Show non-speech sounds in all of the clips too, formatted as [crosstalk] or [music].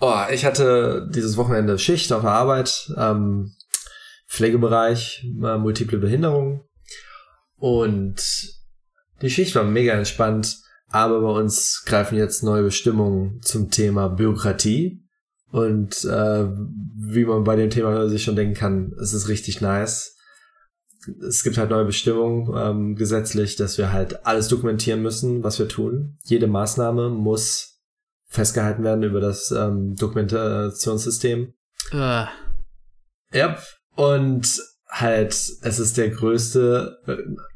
Oh, ich hatte dieses Wochenende Schicht auf der Arbeit, ähm, Pflegebereich, äh, multiple Behinderung. Und die Schicht war mega entspannt, aber bei uns greifen jetzt neue Bestimmungen zum Thema Bürokratie. Und äh, wie man bei dem Thema sich schon denken kann, es ist richtig nice. Es gibt halt neue Bestimmungen ähm, gesetzlich, dass wir halt alles dokumentieren müssen, was wir tun. Jede Maßnahme muss festgehalten werden über das ähm, Dokumentationssystem. Uh. Ja, und halt, es ist der größte,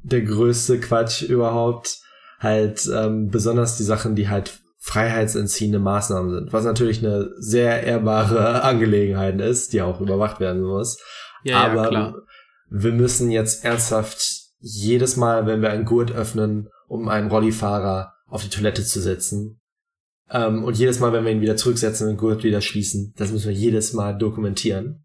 der größte Quatsch überhaupt. Halt, ähm, besonders die Sachen, die halt freiheitsentziehende Maßnahmen sind, was natürlich eine sehr ehrbare [laughs] Angelegenheit ist, die auch überwacht werden muss. Ja, Aber ja, klar. wir müssen jetzt ernsthaft jedes Mal, wenn wir einen Gurt öffnen, um einen Rollifahrer auf die Toilette zu setzen, ähm, und jedes Mal, wenn wir ihn wieder zurücksetzen und Gurt wieder schließen, das müssen wir jedes Mal dokumentieren.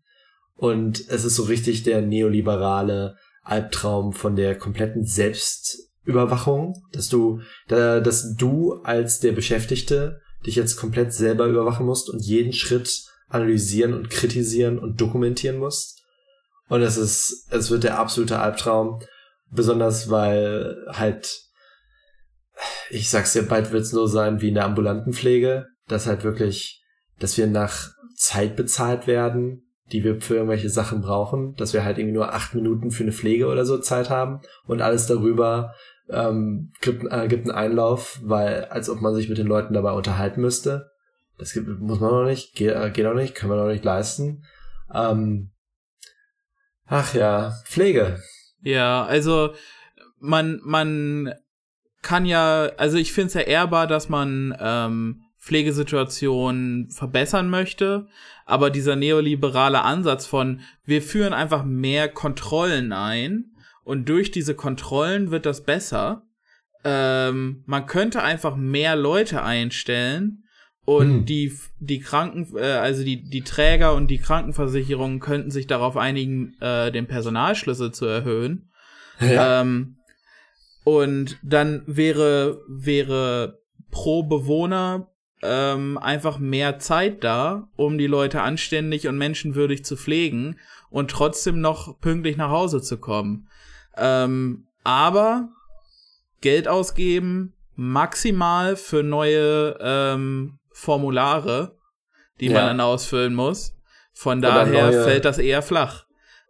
Und es ist so richtig der neoliberale Albtraum von der kompletten Selbstüberwachung, dass du, dass du als der Beschäftigte dich jetzt komplett selber überwachen musst und jeden Schritt analysieren und kritisieren und dokumentieren musst. Und es ist, es wird der absolute Albtraum, besonders weil halt, ich sag's dir, bald wird's nur sein wie in der ambulanten Pflege, dass halt wirklich, dass wir nach Zeit bezahlt werden, die wir für irgendwelche Sachen brauchen, dass wir halt irgendwie nur acht Minuten für eine Pflege oder so Zeit haben und alles darüber ähm, gibt, äh, gibt einen Einlauf, weil als ob man sich mit den Leuten dabei unterhalten müsste. Das gibt, muss man noch nicht, geht, äh, geht auch nicht, können wir noch nicht leisten. Ähm, ach ja, Pflege. Ja, also man, man kann ja, also ich finde es ja ehrbar, dass man ähm, Pflegesituation verbessern möchte, aber dieser neoliberale Ansatz von wir führen einfach mehr Kontrollen ein und durch diese Kontrollen wird das besser. Ähm, man könnte einfach mehr Leute einstellen und hm. die die Kranken äh, also die die Träger und die Krankenversicherungen könnten sich darauf einigen, äh, den Personalschlüssel zu erhöhen. Ja. Ähm, und dann wäre wäre pro Bewohner ähm, einfach mehr Zeit da, um die Leute anständig und menschenwürdig zu pflegen und trotzdem noch pünktlich nach Hause zu kommen. Ähm, aber Geld ausgeben maximal für neue ähm, Formulare, die ja. man dann ausfüllen muss. Von oder daher fällt das eher flach.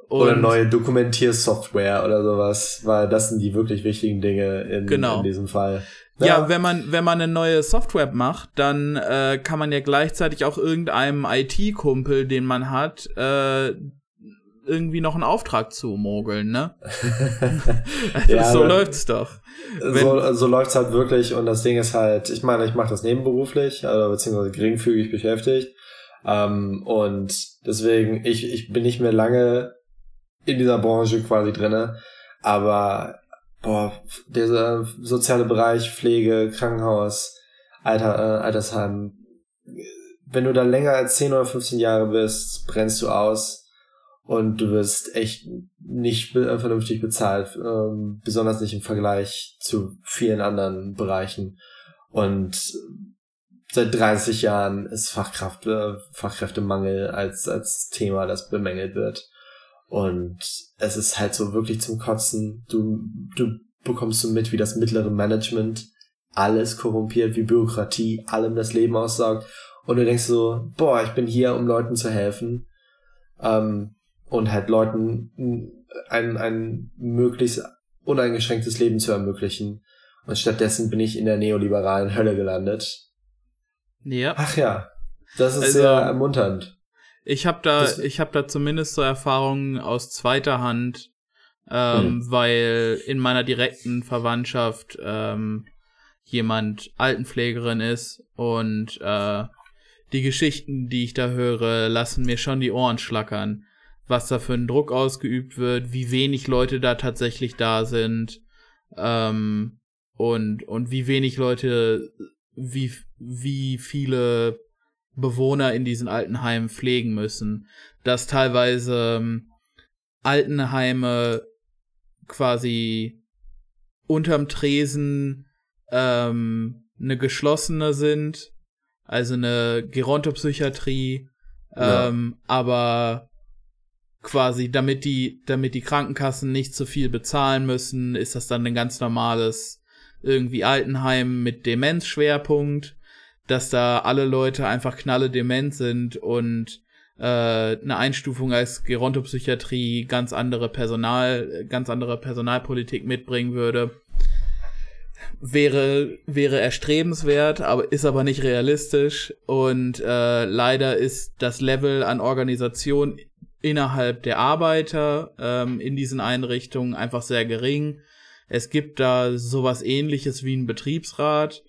Und oder neue Dokumentiersoftware oder sowas, weil das sind die wirklich wichtigen Dinge in, genau. in diesem Fall. Ja, ja, wenn man wenn man eine neue Software macht, dann äh, kann man ja gleichzeitig auch irgendeinem IT-Kumpel, den man hat, äh, irgendwie noch einen Auftrag zumogeln, ne? [laughs] also ja, so läuft's doch. Wenn so, so läuft's halt wirklich und das Ding ist halt, ich meine, ich mache das nebenberuflich, also beziehungsweise geringfügig beschäftigt. Ähm, und deswegen, ich, ich bin nicht mehr lange in dieser Branche quasi drinne, aber boah, dieser soziale Bereich, Pflege, Krankenhaus, Alter, äh, Altersheim, wenn du da länger als 10 oder 15 Jahre bist, brennst du aus und du wirst echt nicht be vernünftig bezahlt, ähm, besonders nicht im Vergleich zu vielen anderen Bereichen. Und seit 30 Jahren ist Fachkraft, äh, Fachkräftemangel als, als Thema, das bemängelt wird. Und es ist halt so wirklich zum Kotzen. Du, du bekommst so mit, wie das mittlere Management alles korrumpiert, wie Bürokratie allem das Leben aussaugt. Und du denkst so, boah, ich bin hier, um Leuten zu helfen. Ähm, und halt Leuten ein, ein möglichst uneingeschränktes Leben zu ermöglichen. Und stattdessen bin ich in der neoliberalen Hölle gelandet. Ja. Ach ja, das ist also, sehr ermunternd. Ich habe da, das, ich habe da zumindest so Erfahrungen aus zweiter Hand, ähm, mhm. weil in meiner direkten Verwandtschaft ähm, jemand Altenpflegerin ist und äh, die Geschichten, die ich da höre, lassen mir schon die Ohren schlackern, was da für ein Druck ausgeübt wird, wie wenig Leute da tatsächlich da sind ähm, und und wie wenig Leute, wie wie viele Bewohner in diesen Altenheimen pflegen müssen, dass teilweise ähm, Altenheime quasi unterm Tresen ähm, eine geschlossene sind, also eine Gerontopsychiatrie, Ja. ähm, aber quasi, damit die, damit die Krankenkassen nicht zu viel bezahlen müssen, ist das dann ein ganz normales irgendwie Altenheim mit Demenzschwerpunkt, dass da alle Leute einfach knalle dement sind und äh, eine Einstufung als Gerontopsychiatrie ganz andere Personal, ganz andere Personalpolitik mitbringen würde. Wäre, wäre erstrebenswert, aber ist aber nicht realistisch. Und äh, leider ist das Level an Organisation innerhalb der Arbeiter ähm, in diesen Einrichtungen einfach sehr gering. Es gibt da sowas ähnliches wie einen Betriebsrat,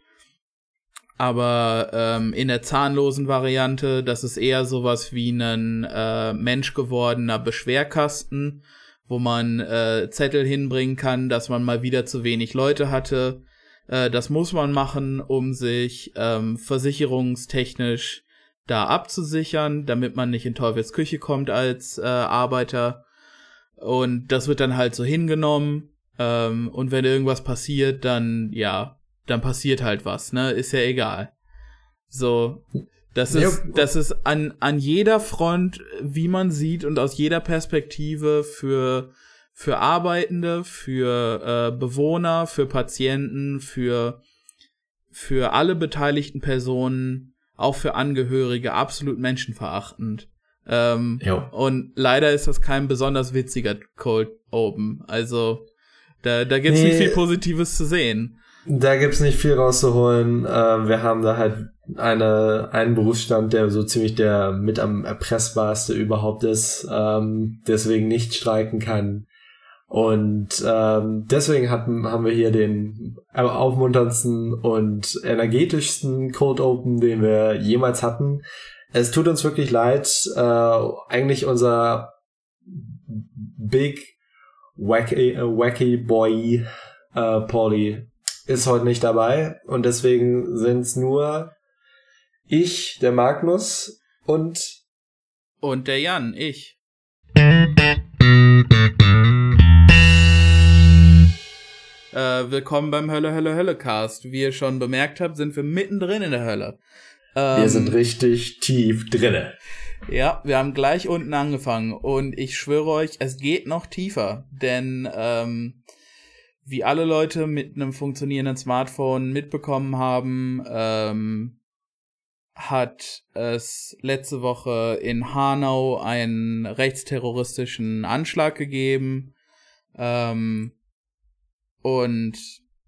aber ähm, in der zahnlosen Variante, das ist eher sowas wie ein äh, menschgewordener Beschwerkasten, wo man äh, Zettel hinbringen kann, dass man mal wieder zu wenig Leute hatte. Äh, das muss man machen, um sich ähm, versicherungstechnisch da abzusichern, damit man nicht in Teufels Küche kommt als äh, Arbeiter. Und das wird dann halt so hingenommen. Ähm, und wenn irgendwas passiert, dann, ja, dann passiert halt was, ne? Ist ja egal. So, das ist, das ist an, an jeder Front, wie man sieht und aus jeder Perspektive für, für Arbeitende, für äh, Bewohner, für Patienten, für, für alle beteiligten Personen, auch für Angehörige, absolut menschenverachtend. Ähm, Jo. und leider ist das kein besonders witziger Cold Open. Also, da, da gibt's Nee. nicht viel Positives zu sehen. Da gibt's nicht viel rauszuholen. Äh, wir haben da halt eine, einen Berufsstand, der so ziemlich der mit am erpressbarste überhaupt ist, ähm, deswegen nicht streiken kann. Und ähm, deswegen hatten, haben wir hier den aufmunterndsten und energetischsten Cold Open, den wir jemals hatten. Es tut uns wirklich leid. Äh, eigentlich unser Big Wacky, wacky Boy äh, Pauli ist heute nicht dabei und deswegen sind's nur ich, der Magnus und Und der Jan, ich. Äh, willkommen beim Hölle, Hölle, Hölle Cast. Wie ihr schon bemerkt habt, sind wir mittendrin in der Hölle. Ähm, wir sind richtig tief drinne. Ja, wir haben gleich unten angefangen und ich schwöre euch, es geht noch tiefer, denn ähm, wie alle Leute mit einem funktionierenden Smartphone mitbekommen haben, ähm, hat es letzte Woche in Hanau einen rechtsterroristischen Anschlag gegeben ähm, und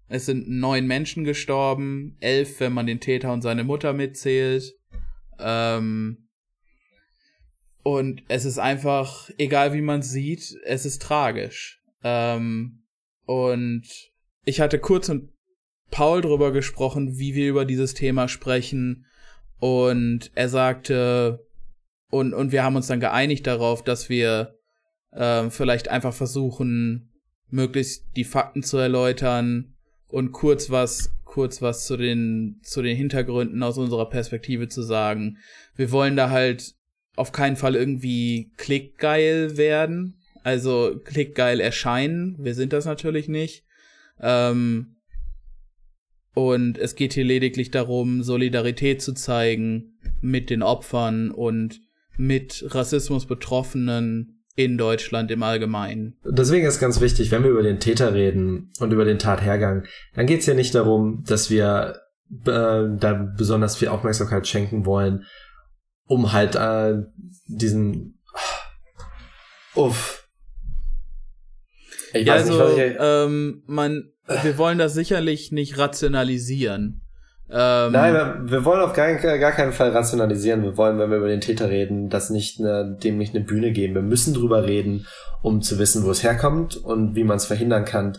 es sind neun Menschen gestorben, elf, wenn man den Täter und seine Mutter mitzählt. Ähm, und es ist einfach, egal wie man sieht, es ist tragisch. Ähm, und ich hatte kurz mit Paul drüber gesprochen, wie wir über dieses Thema sprechen. Und er sagte, und, und wir haben uns dann geeinigt darauf, dass wir ähm, vielleicht einfach versuchen, möglichst die Fakten zu erläutern und kurz was, kurz was zu den, zu den Hintergründen aus unserer Perspektive zu sagen. Wir wollen da halt auf keinen Fall irgendwie klickgeil werden. Also klickgeil erscheinen. Wir sind das natürlich nicht. Ähm, und es geht hier lediglich darum, Solidarität zu zeigen mit den Opfern und mit Rassismus Betroffenen in Deutschland im Allgemeinen. Deswegen ist ganz wichtig, wenn wir über den Täter reden und über den Tathergang, dann geht's ja nicht darum, dass wir äh, da besonders viel Aufmerksamkeit schenken wollen, um halt äh, diesen Uff. Ich Ja, weiß also, nicht, ich ähm, man, wir wollen das sicherlich nicht rationalisieren. Ähm, Nein, wir, wir wollen auf gar, gar keinen Fall rationalisieren. Wir wollen, wenn wir über den Täter reden, das nicht eine, dem nicht eine Bühne geben. Wir müssen drüber reden, um zu wissen, wo es herkommt und wie man es verhindern kann.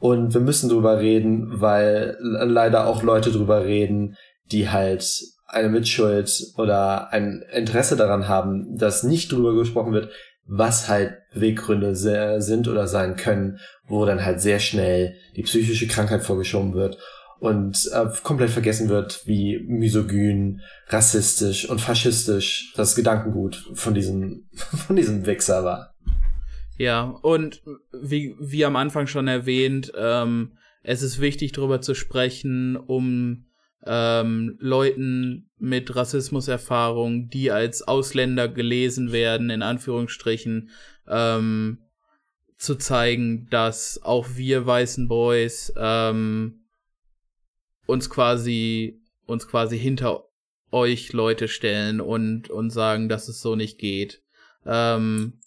Und wir müssen drüber reden, weil leider auch Leute drüber reden, die halt eine Mitschuld oder ein Interesse daran haben, dass nicht drüber gesprochen wird, was halt Weggründe se- sind oder sein können, wo dann halt sehr schnell die psychische Krankheit vorgeschoben wird und äh, komplett vergessen wird, wie misogyn, rassistisch und faschistisch das Gedankengut von diesem, [laughs] von diesem Wichser war. Ja, und wie, wie am Anfang schon erwähnt, ähm, es ist wichtig, darüber zu sprechen, um ähm, Leuten mit Rassismuserfahrung, die als Ausländer gelesen werden, in Anführungsstrichen, ähm, zu zeigen, dass auch wir weißen Boys ähm, uns quasi uns quasi hinter euch Leute stellen und und sagen, dass es so nicht geht. Ähm,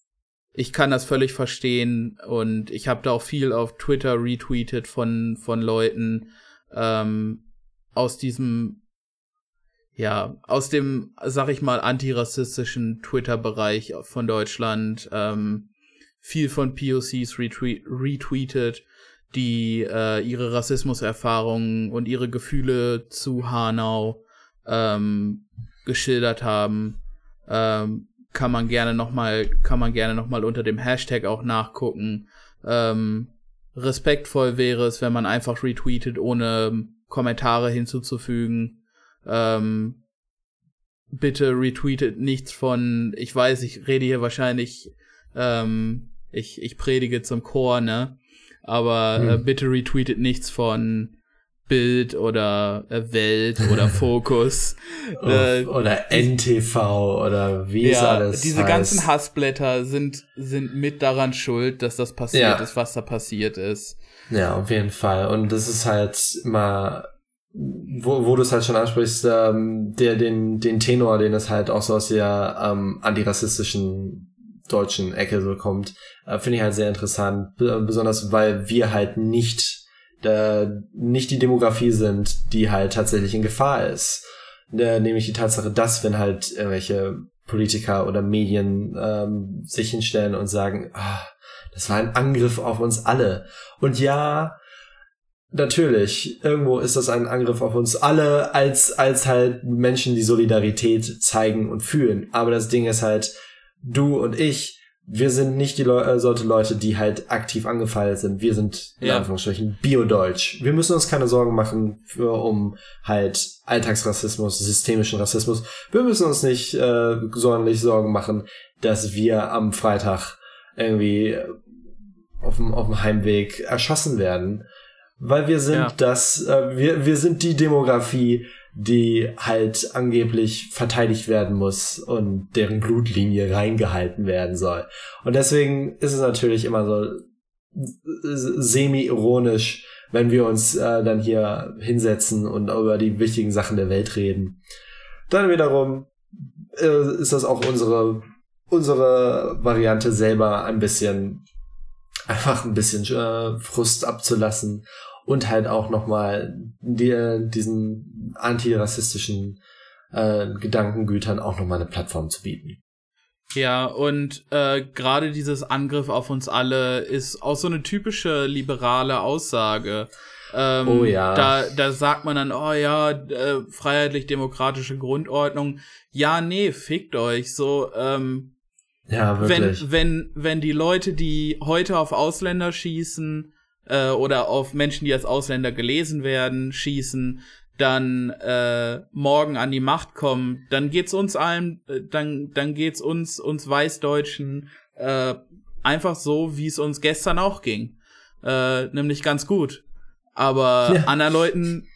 ich kann das völlig verstehen und ich habe da auch viel auf Twitter retweetet von von Leuten ähm, aus diesem ja aus dem sag ich mal antirassistischen Twitter-Bereich von Deutschland ähm, viel von POCs retweet, retweetet, die äh, ihre Rassismuserfahrungen und ihre Gefühle zu Hanau ähm, geschildert haben. Ähm, kann man gerne noch mal kann man gerne noch mal unter dem Hashtag auch nachgucken. Ähm, respektvoll wäre es, wenn man einfach retweetet, ohne Kommentare hinzuzufügen. Ähm, bitte retweetet nichts von, ich weiß, ich rede hier wahrscheinlich ähm, ich, ich predige zum Chor, ne? Aber hm. äh, bitte retweetet nichts von Bild oder äh, Welt oder [laughs] Fokus. äh, oder NTV oder wie ja, es alles Diese heißt. ganzen Hassblätter sind, sind mit daran schuld, dass das passiert ja. ist, was da passiert ist. Ja, auf jeden Fall. Und das ist halt immer, wo, wo du es halt schon ansprichst, ähm, der, den, den Tenor, den es halt auch so aus der ähm, antirassistischen deutschen Ecke so kommt, äh, finde ich halt sehr interessant, besonders weil wir halt nicht äh, nicht die Demografie sind, die halt tatsächlich in Gefahr ist. Äh, nämlich die Tatsache, dass wenn halt irgendwelche Politiker oder Medien ähm, sich hinstellen und sagen, ah, das war ein Angriff auf uns alle. Und ja, natürlich, irgendwo ist das ein Angriff auf uns alle, als, als halt Menschen, die Solidarität zeigen und fühlen. Aber das Ding ist halt, du und ich, wir sind nicht die Le äh, solche Leute, die halt aktiv angefallen sind. Wir sind, in ja. Anführungsstrichen, Bio-Deutsch. Wir müssen uns keine Sorgen machen für, um halt Alltagsrassismus, systemischen Rassismus. Wir müssen uns nicht äh, sonderlich Sorgen machen, dass wir am Freitag irgendwie auf dem, auf dem Heimweg erschossen werden. Weil wir sind ja. das, äh, wir, wir sind die Demografie, die halt angeblich verteidigt werden muss und deren Blutlinie reingehalten werden soll. Und deswegen ist es natürlich immer so semi-ironisch, wenn wir uns äh, dann hier hinsetzen und über die wichtigen Sachen der Welt reden. Dann wiederum äh, ist das auch unsere unsere Variante selber ein bisschen einfach ein bisschen äh, Frust abzulassen und halt auch nochmal die, diesen antirassistischen äh, Gedankengütern auch nochmal eine Plattform zu bieten. Ja, und äh, gerade dieses Angriff auf uns alle ist auch so eine typische liberale Aussage. Ähm, oh ja. Da, da sagt man dann, oh ja, äh, freiheitlich-demokratische Grundordnung. Ja, nee, fickt euch. So, ähm, ja, wirklich. Wenn, wenn, wenn die Leute, die heute auf Ausländer schießen, äh, oder auf Menschen, die als Ausländer gelesen werden, schießen, dann äh, morgen an die Macht kommen, dann geht's uns allen, äh, dann dann geht's uns uns Weißdeutschen äh, einfach so, wie es uns gestern auch ging, äh, nämlich ganz gut. Aber [laughs] ja. anderen Leuten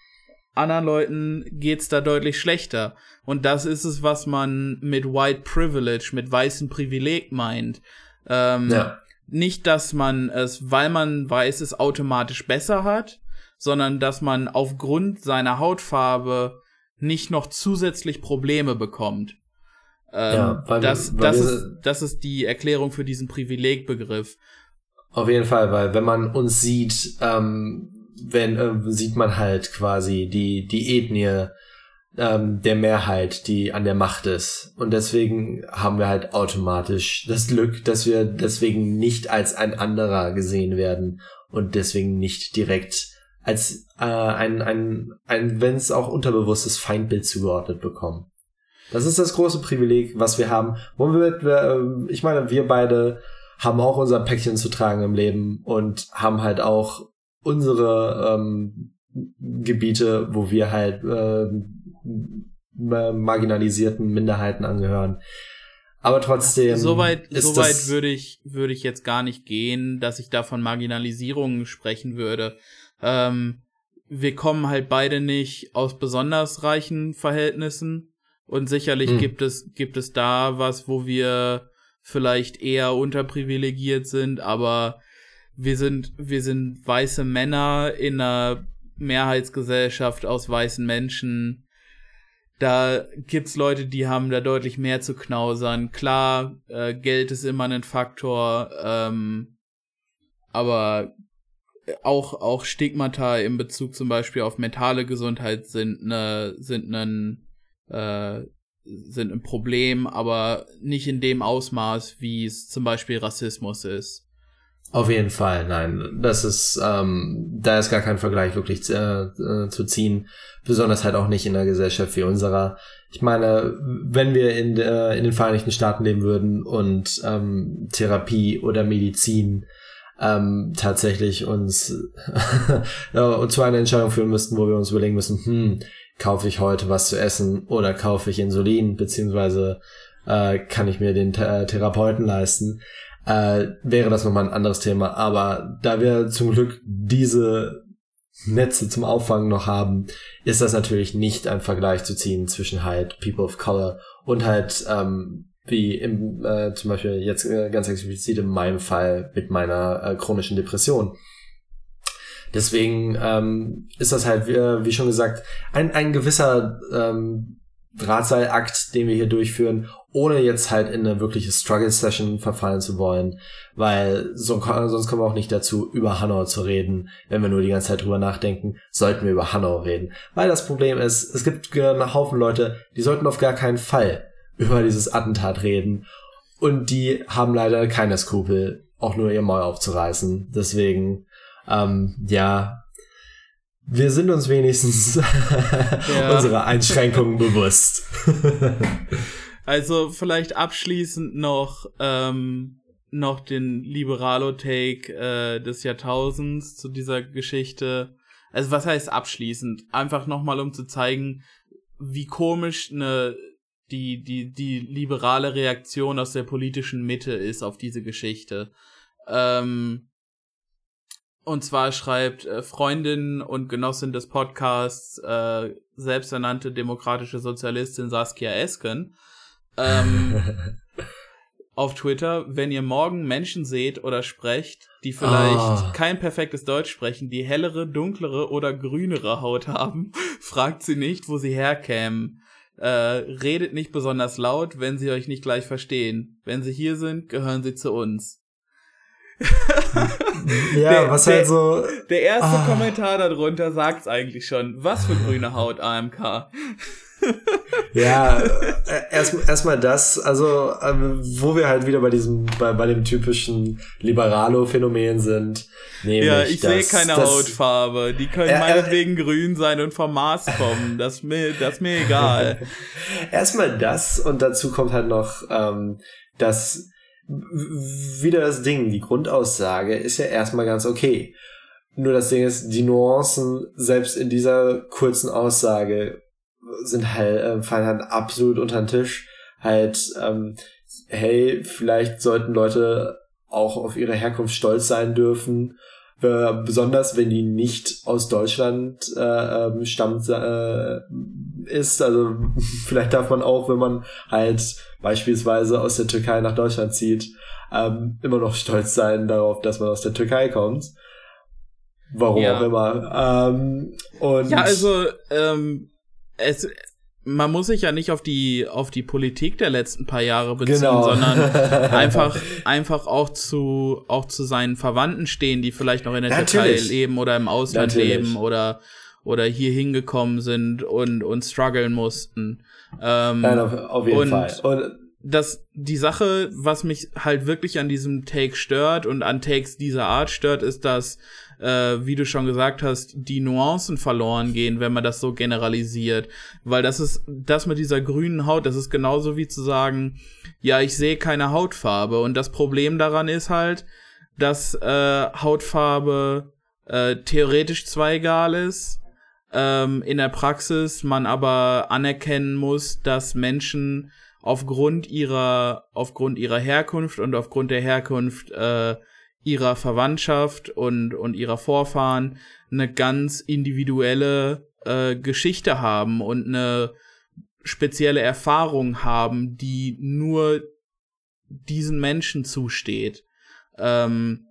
anderen Leuten geht's da deutlich schlechter. Und das ist es, was man mit White Privilege, mit weißem Privileg meint. Ähm, ja nicht, dass man es, weil man weiß, es automatisch besser hat, sondern dass man aufgrund seiner Hautfarbe nicht noch zusätzlich Probleme bekommt. Ähm, ja, weil, das, weil das, ist, das ist die Erklärung für diesen Privilegbegriff. Auf jeden Fall, weil wenn man uns sieht, ähm, wenn, äh, sieht man halt quasi die, die Ethnie ähm, der Mehrheit, die an der Macht ist. Und deswegen haben wir halt automatisch das Glück, dass wir deswegen nicht als ein anderer gesehen werden und deswegen nicht direkt als äh, ein, ein, ein wenn es auch unterbewusstes Feindbild zugeordnet bekommen. Das ist das große Privileg, was wir haben. Womit wir, äh, ich meine, wir beide haben auch unser Päckchen zu tragen im Leben und haben halt auch unsere ähm, Gebiete, wo wir halt äh, marginalisierten Minderheiten angehören. Aber trotzdem. Soweit, soweit würde ich, würde ich jetzt gar nicht gehen, dass ich da von Marginalisierung sprechen würde. Ähm, wir kommen halt beide nicht aus besonders reichen Verhältnissen und sicherlich hm. gibt es gibt es da was, wo wir vielleicht eher unterprivilegiert sind, aber wir sind wir sind weiße Männer in einer Mehrheitsgesellschaft aus weißen Menschen. Da gibt's Leute, die haben da deutlich mehr zu knausern. Klar, äh, Geld ist immer ein Faktor, ähm, aber auch, auch Stigmata in Bezug zum Beispiel auf mentale Gesundheit sind ne, sind ein, äh, sind ein Problem, aber nicht in dem Ausmaß, wie es zum Beispiel Rassismus ist. Auf jeden Fall, nein. Das ist, ähm, da ist gar kein Vergleich wirklich äh, äh, zu ziehen. Besonders halt auch nicht in einer Gesellschaft wie unserer. Ich meine, wenn wir in, äh, in den Vereinigten Staaten leben würden und ähm, Therapie oder Medizin ähm, tatsächlich uns ja, zu einer Entscheidung führen müssten, wo wir uns überlegen müssen, hm, kaufe ich heute was zu essen oder kaufe ich Insulin, beziehungsweise äh, kann ich mir den Th Therapeuten leisten, äh, wäre das nochmal ein anderes Thema. Aber da wir zum Glück diese Netze zum Auffangen noch haben, ist das natürlich nicht ein Vergleich zu ziehen zwischen halt People of Color und halt ähm, wie im, äh, zum Beispiel jetzt äh, ganz explizit in meinem Fall mit meiner äh, chronischen Depression. Deswegen ähm, ist das halt, wie, wie schon gesagt, ein, ein gewisser ähm, Drahtseilakt, den wir hier durchführen, ohne jetzt halt in eine wirkliche Struggle-Session verfallen zu wollen, weil so, sonst kommen wir auch nicht dazu, über Hanau zu reden. Wenn wir nur die ganze Zeit drüber nachdenken, sollten wir über Hanau reden. Weil das Problem ist, es gibt einen Haufen Leute, die sollten auf gar keinen Fall über dieses Attentat reden. Und die haben leider keine Skrupel, auch nur ihr Maul aufzureißen. Deswegen, ähm, ja, wir sind uns wenigstens [laughs] ja. unserer Einschränkungen bewusst. [laughs] also vielleicht abschließend noch ähm, noch den Liberalo-Take äh, des Jahrtausends zu dieser Geschichte. Also was heißt abschließend? Einfach nochmal, um zu zeigen, wie komisch eine die, die, die liberale Reaktion aus der politischen Mitte ist auf diese Geschichte. Ähm, und zwar schreibt äh, Freundin und Genossin des Podcasts, äh, selbsternannte demokratische Sozialistin Saskia Esken, ähm, [laughs] auf Twitter, wenn ihr morgen Menschen seht oder sprecht, die vielleicht oh. kein perfektes Deutsch sprechen, die hellere, dunklere oder grünere Haut haben, [laughs] fragt sie nicht, wo sie herkämen. Äh, redet nicht besonders laut, wenn sie euch nicht gleich verstehen. Wenn sie hier sind, gehören sie zu uns. Ja, der, was halt so. Der erste ah. Kommentar darunter sagt's eigentlich schon. Was für grüne Haut AMK. ja, äh, erst erstmal das, also äh, wo wir halt wieder bei diesem, bei, bei dem typischen Liberalo-Phänomen sind. Ja, ich sehe keine das, Hautfarbe. Die können äh, meinetwegen grün sein und vom Mars kommen. Das mir, das ist mir egal. [laughs] erstmal das und dazu kommt halt noch, ähm, dass wieder das Ding, die Grundaussage ist ja erstmal ganz okay. Nur das Ding ist, die Nuancen selbst in dieser kurzen Aussage sind halt, äh, fallen halt absolut unter den Tisch. Halt, ähm, hey, vielleicht sollten Leute auch auf ihre Herkunft stolz sein dürfen, besonders wenn die nicht aus Deutschland äh, ähm, stammt äh, ist. Also [laughs] vielleicht darf man auch, wenn man halt beispielsweise aus der Türkei nach Deutschland zieht, ähm, immer noch stolz sein darauf, dass man aus der Türkei kommt. Warum ja. auch immer. Ähm, und ja, also ähm, es, man muss sich ja nicht auf die auf die Politik der letzten paar Jahre beziehen, genau. sondern [laughs] einfach einfach auch zu auch zu seinen Verwandten stehen, die vielleicht noch in der. Türkei leben oder im Ausland Natürlich. leben oder oder hier hingekommen sind und und strugglen mussten. Ähm, Nein, auf, auf jeden und Fall. Und das die Sache, was mich halt wirklich an diesem Take stört und an Takes dieser Art stört, ist, dass äh, wie du schon gesagt hast, die Nuancen verloren gehen, wenn man das so generalisiert. Weil das ist, das mit dieser grünen Haut, das ist genauso wie zu sagen, ja, ich sehe keine Hautfarbe. Und das Problem daran ist halt, dass äh, Hautfarbe äh, theoretisch zwar egal ist, ähm, in der Praxis man aber anerkennen muss, dass Menschen aufgrund ihrer aufgrund ihrer Herkunft und aufgrund der Herkunft äh, ihrer Verwandtschaft und, und ihrer Vorfahren eine ganz individuelle äh, Geschichte haben und eine spezielle Erfahrung haben, die nur diesen Menschen zusteht. Ähm,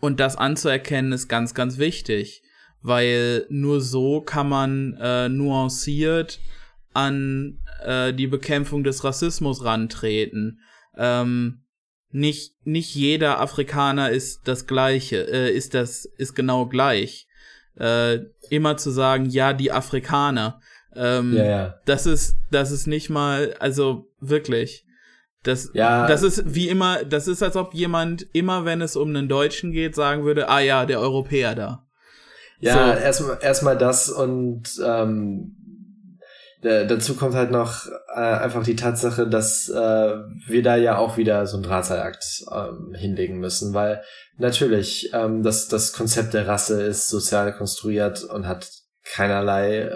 und das anzuerkennen ist ganz, ganz wichtig, weil nur so kann man äh, nuanciert an äh, die Bekämpfung des Rassismus rantreten. Ähm, nicht, nicht jeder Afrikaner ist das gleiche, äh, ist das, ist genau gleich. Äh, immer zu sagen, ja, die Afrikaner. Ähm, ja, ja. Das ist, das ist nicht mal, also wirklich. Das, ja. das ist wie immer, das ist, als ob jemand immer, wenn es um einen Deutschen geht, sagen würde, ah ja, der Europäer da. Ja, so. erstmal erstmal das und ähm, dazu kommt halt noch äh, einfach die Tatsache, dass äh, wir da ja auch wieder so einen Drahtseilakt ähm, hinlegen müssen, weil natürlich ähm, das, das Konzept der Rasse ist sozial konstruiert und hat keinerlei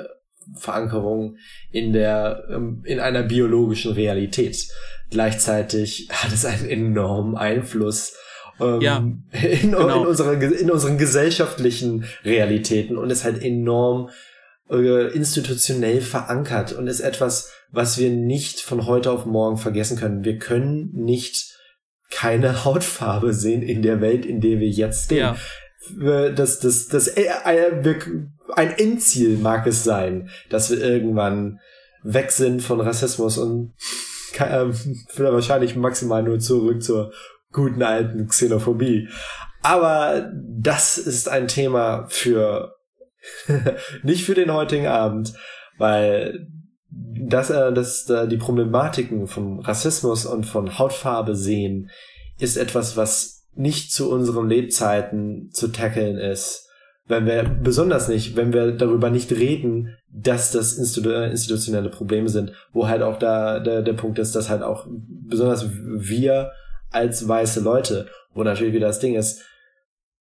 Verankerung in der ähm, in einer biologischen Realität. Gleichzeitig hat es einen enormen Einfluss ähm, ja, [laughs] in, genau. in, unsere, in unseren gesellschaftlichen Realitäten und ist halt enorm äh, institutionell verankert und ist etwas, was wir nicht von heute auf morgen vergessen können. Wir können nicht keine [laughs] Hautfarbe sehen in der Welt, in der wir jetzt stehen. Ja. Das, das, das, äh, äh, ein Endziel mag es sein, dass wir irgendwann weg sind von Rassismus und äh, [laughs] wahrscheinlich maximal nur zurück zur guten alten Xenophobie. Aber das ist ein Thema für [laughs] nicht für den heutigen Abend, weil das, äh, das, äh, die Problematiken von Rassismus und von Hautfarbe sehen, ist etwas, was nicht zu unseren Lebzeiten zu tackeln ist. Wenn wir, besonders nicht, wenn wir darüber nicht reden, dass das Institu institutionelle Probleme sind, wo halt auch da der, der Punkt ist, dass halt auch besonders wir als weiße Leute, wo natürlich wieder das Ding ist,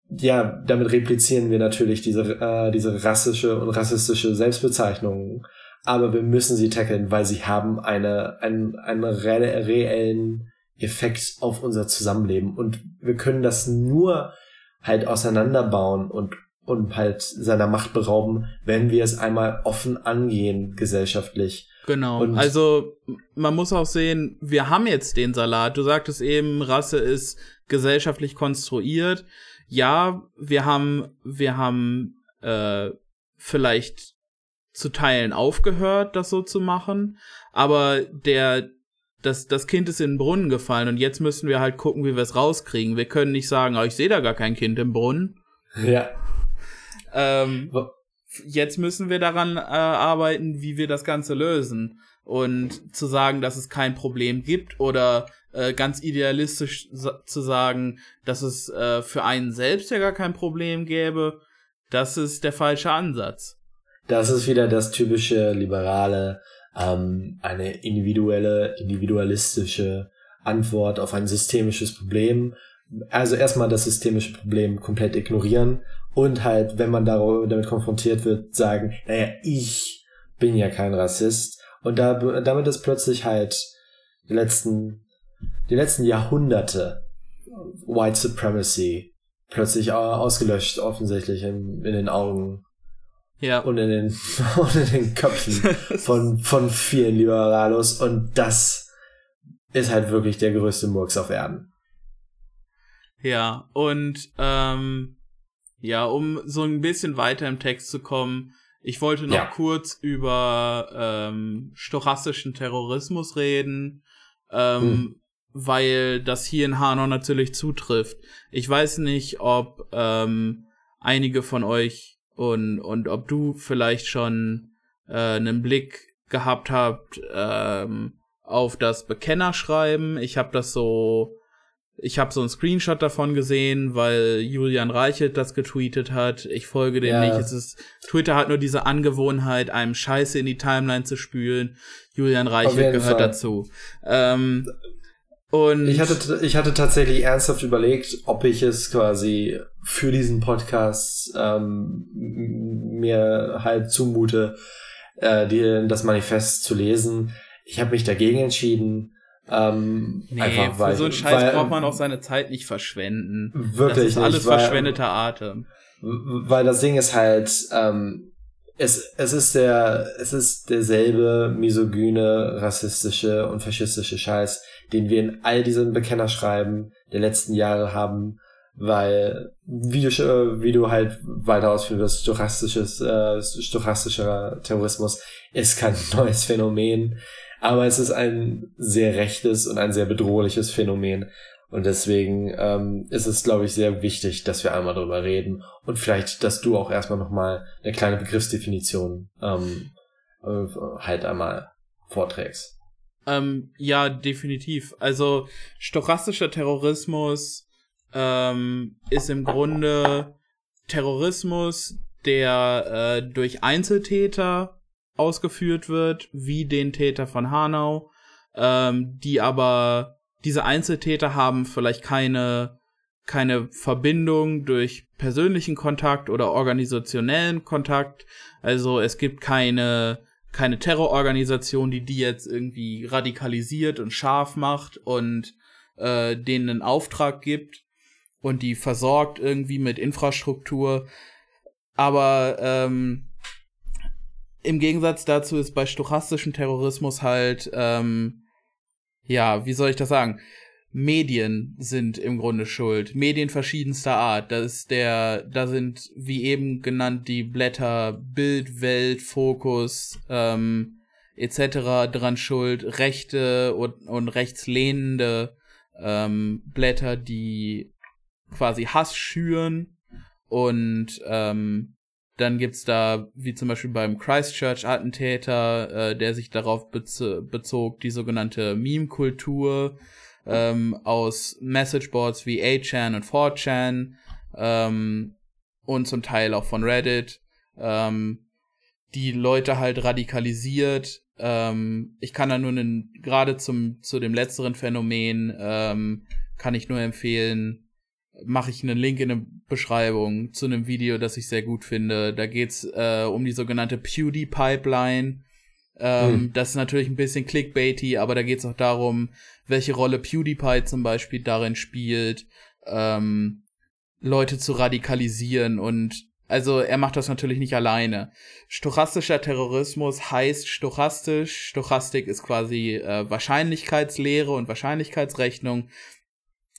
ja, damit replizieren wir natürlich diese, äh, diese rassische und rassistische Selbstbezeichnung. Aber wir müssen sie tackeln, weil sie haben eine, einen, einen re reellen Effekt auf unser Zusammenleben. Und wir können das nur halt auseinanderbauen und, und halt seiner Macht berauben, wenn wir es einmal offen angehen, gesellschaftlich. Genau. Und also man muss auch sehen, wir haben jetzt den Salat. Du sagtest eben, Rasse ist gesellschaftlich konstruiert ja, wir haben, wir haben äh, vielleicht zu Teilen aufgehört, das so zu machen, aber der, das, das Kind ist in den Brunnen gefallen und jetzt müssen wir halt gucken, wie wir es rauskriegen. Wir können nicht sagen, oh, ich sehe da gar kein Kind im Brunnen. Ja. Ähm, jetzt müssen wir daran äh, arbeiten, wie wir das Ganze lösen. Und zu sagen, dass es kein Problem gibt oder äh, ganz idealistisch zu sagen, dass es äh, für einen selbst ja gar kein Problem gäbe, das ist der falsche Ansatz. Das ist wieder das typische liberale, ähm, eine individuelle, individualistische Antwort auf ein systemisches Problem. Also erstmal das systemische Problem komplett ignorieren und halt, wenn man damit konfrontiert wird, sagen, naja, ich bin ja kein Rassist. Und da, damit ist plötzlich halt die letzten die letzten Jahrhunderte White Supremacy plötzlich ausgelöscht, offensichtlich in, in den Augen. Ja. Und in den, [laughs] und in den Köpfen von, von vielen Liberalos. Und das ist halt wirklich der größte Murks auf Erden. Ja, und ähm, ja, um so ein bisschen weiter im Text zu kommen, ich wollte noch ja. kurz über ähm, stochastischen Terrorismus reden. Ähm, hm weil das hier in Hanau natürlich zutrifft. Ich weiß nicht, ob ähm, einige von euch und, und ob du vielleicht schon äh, einen Blick gehabt habt ähm, auf das Bekennerschreiben. Ich habe das so, ich habe so einen Screenshot davon gesehen, weil Julian Reichelt das getweetet hat. Ich folge dem ja. nicht. Es ist, Twitter hat nur diese Angewohnheit, einem Scheiße in die Timeline zu spülen. Julian Reichelt gehört Fall. dazu. Ähm, und ich hatte, ich hatte tatsächlich ernsthaft überlegt, ob ich es quasi für diesen Podcast ähm, mir halt zumute, äh, die, das Manifest zu lesen. Ich habe mich dagegen entschieden, Ähm, Nee, einfach, für weil, so einen Scheiß weil, braucht man auch seine Zeit nicht verschwenden. Wirklich das ist alles nicht, weil- verschwendeter Atem. Weil das Ding ist halt, ähm, es, es ist der, es ist derselbe misogyne, rassistische und faschistische Scheiß, den wir in all diesen Bekennerschreiben der letzten Jahre haben, weil, wie du, sch- wie du halt weiter ausführen wirst, stochastisches, äh, stochastischer Terrorismus ist kein [laughs] neues Phänomen, aber es ist ein sehr rechtes und ein sehr bedrohliches Phänomen. Und deswegen ähm, ist es, glaube ich, sehr wichtig, dass wir einmal drüber reden und vielleicht, dass du auch erstmal nochmal eine kleine Begriffsdefinition ähm, äh, halt einmal vorträgst. Ähm, ja, definitiv. Also stochastischer Terrorismus ähm, ist im Grunde Terrorismus, der äh, durch Einzeltäter ausgeführt wird, wie den Täter von Hanau, ähm, die aber diese Einzeltäter haben vielleicht keine keine Verbindung durch persönlichen Kontakt oder organisationellen Kontakt. Also es gibt keine keine Terrororganisation, die die jetzt irgendwie radikalisiert und scharf macht und äh, denen einen Auftrag gibt und die versorgt irgendwie mit Infrastruktur. Aber ähm, im Gegensatz dazu ist bei stochastischem Terrorismus halt, ähm, ja, wie soll ich das sagen? Medien sind im Grunde schuld. Medien verschiedenster Art. Das ist der, da sind, wie eben genannt, die Blätter Bild, Welt, Fokus, ähm, etc. dran schuld. Rechte und, und rechtslehnende ähm, Blätter, die quasi Hass schüren. Und ähm, dann gibt's da, wie zum Beispiel beim Christchurch-Attentäter, äh, der sich darauf bez bezog, die sogenannte Meme-Kultur ähm, aus Messageboards wie 8chan und 4chan ähm, und zum Teil auch von Reddit, ähm, die Leute halt radikalisiert. Ähm, ich kann da nur einen, gerade zum, zu dem letzteren Phänomen, ähm, kann ich nur empfehlen, mache ich einen Link in der Beschreibung zu einem Video, das ich sehr gut finde. Da geht's äh, um die sogenannte PewDie-Pipeline. Ähm, Hm. Das ist natürlich ein bisschen clickbaity, aber da geht's auch darum, welche Rolle PewDiePie zum Beispiel darin spielt, ähm, Leute zu radikalisieren und also er macht das natürlich nicht alleine. Stochastischer Terrorismus heißt stochastisch. Stochastik ist quasi äh, Wahrscheinlichkeitslehre und Wahrscheinlichkeitsrechnung,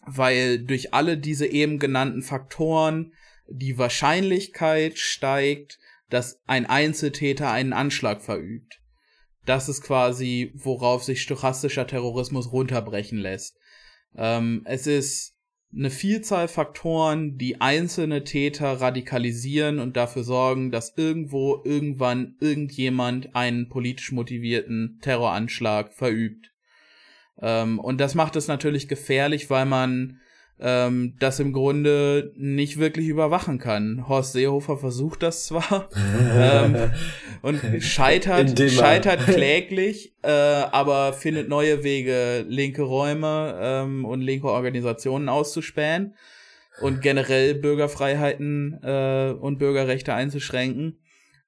weil durch alle diese eben genannten Faktoren die Wahrscheinlichkeit steigt, dass ein Einzeltäter einen Anschlag verübt. Das ist quasi, worauf sich stochastischer Terrorismus runterbrechen lässt. Ähm, es ist eine Vielzahl Faktoren, die einzelne Täter radikalisieren und dafür sorgen, dass irgendwo irgendwann irgendjemand einen politisch motivierten Terroranschlag verübt. Ähm, und das macht es natürlich gefährlich, weil man ähm, das im Grunde nicht wirklich überwachen kann. Horst Seehofer versucht das zwar [laughs] ähm, und scheitert, er- scheitert kläglich, [laughs] äh, aber findet neue Wege, linke Räume ähm, und linke Organisationen auszuspähen und generell Bürgerfreiheiten äh, und Bürgerrechte einzuschränken.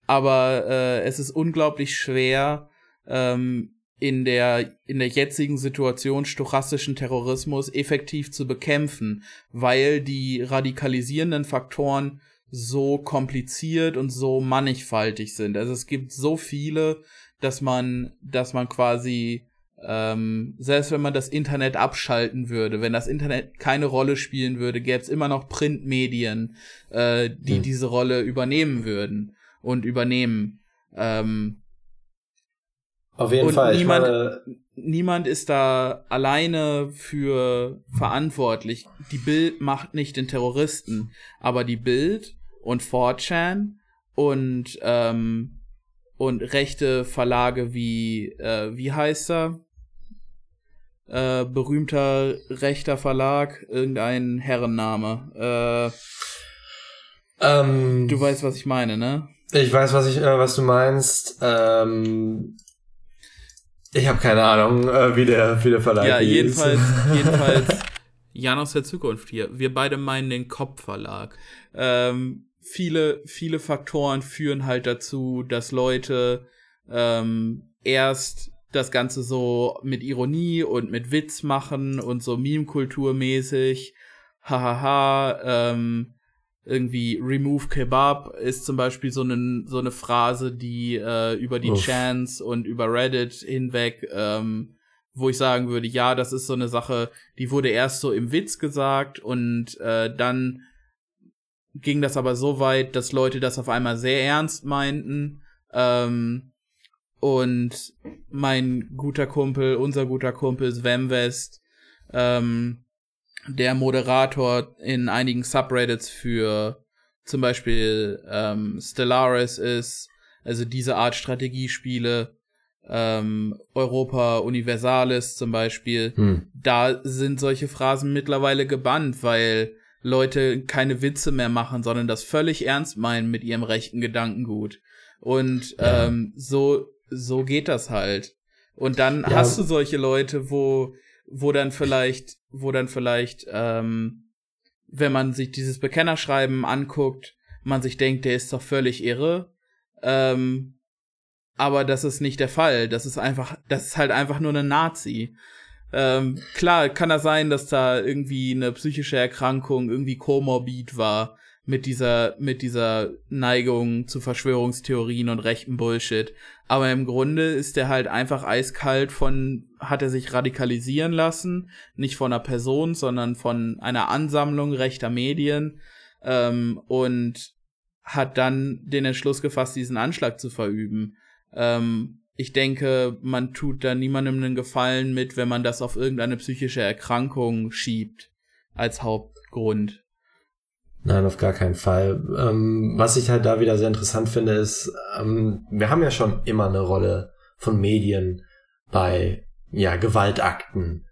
Aber äh, es ist unglaublich schwer, ähm, in der, in der jetzigen Situation stochastischen Terrorismus effektiv zu bekämpfen, weil die radikalisierenden Faktoren so kompliziert und so mannigfaltig sind. Also es gibt so viele, dass man, dass man quasi, ähm, selbst wenn man das Internet abschalten würde, wenn das Internet keine Rolle spielen würde, gäbe es immer noch Printmedien, äh, die Hm. diese Rolle übernehmen würden und übernehmen. Ähm, Auf jeden Und Fall. Niemand- meine, niemand ist da alleine für verantwortlich. Die Bild macht nicht den Terroristen, aber die Bild und 4chan und ähm, und rechte Verlage wie äh, wie heißt er? Äh, berühmter rechter Verlag, irgendein Herrenname. Äh, ähm, du weißt, was ich meine, ne? ich weiß, was ich, äh, was du meinst. Ähm, ich habe keine Ahnung, äh, wie der, wie der Verlag Ja, jedenfalls, [laughs] jedenfalls Jan aus der Zukunft hier. Wir beide meinen den Kopfverlag. Ähm, viele, viele Faktoren führen halt dazu, dass Leute ähm, erst das Ganze so mit Ironie und mit Witz machen und so Meme-Kultur mäßig. Hahaha, ähm, irgendwie Remove Kebab ist zum Beispiel so eine so eine Phrase, die äh, über die Uff. Chance und über Reddit hinweg, ähm, wo ich sagen würde, ja, das ist so eine Sache, die wurde erst so im Witz gesagt und äh, dann ging das aber so weit, dass Leute das auf einmal sehr ernst meinten. Ähm, und mein guter Kumpel, unser guter Kumpel Sven West, ähm, der Moderator in einigen Subreddits für zum Beispiel ähm, Stellaris ist, also diese Art Strategiespiele, ähm, Europa Universalis zum Beispiel, hm. da sind solche Phrasen mittlerweile gebannt, weil Leute keine Witze mehr machen, sondern das völlig ernst meinen mit ihrem rechten Gedankengut. Und ja. ähm, so, so geht das halt. Und dann ja. hast du solche Leute, wo, wo dann vielleicht, wo dann vielleicht, ähm, wenn man sich dieses Bekennerschreiben anguckt, man sich denkt, der ist doch völlig irre. Ähm, aber das ist nicht der Fall. Das ist einfach, das ist halt einfach nur eine Nazi. Ähm, klar, kann das sein, dass da irgendwie eine psychische Erkrankung irgendwie komorbid war mit dieser, mit dieser Neigung zu Verschwörungstheorien und rechten Bullshit. Aber im Grunde ist er halt einfach eiskalt von, hat er sich radikalisieren lassen, nicht von einer Person, sondern von einer Ansammlung rechter Medien, ähm, und hat dann den Entschluss gefasst, diesen Anschlag zu verüben. Ähm, ich denke, man tut da niemandem einen Gefallen mit, wenn man das auf irgendeine psychische Erkrankung schiebt als Hauptgrund. Nein, auf gar keinen Fall. Ähm, was ich halt da wieder sehr interessant finde, ist, ähm, wir haben ja schon immer eine Rolle von Medien bei ja, Gewaltakten.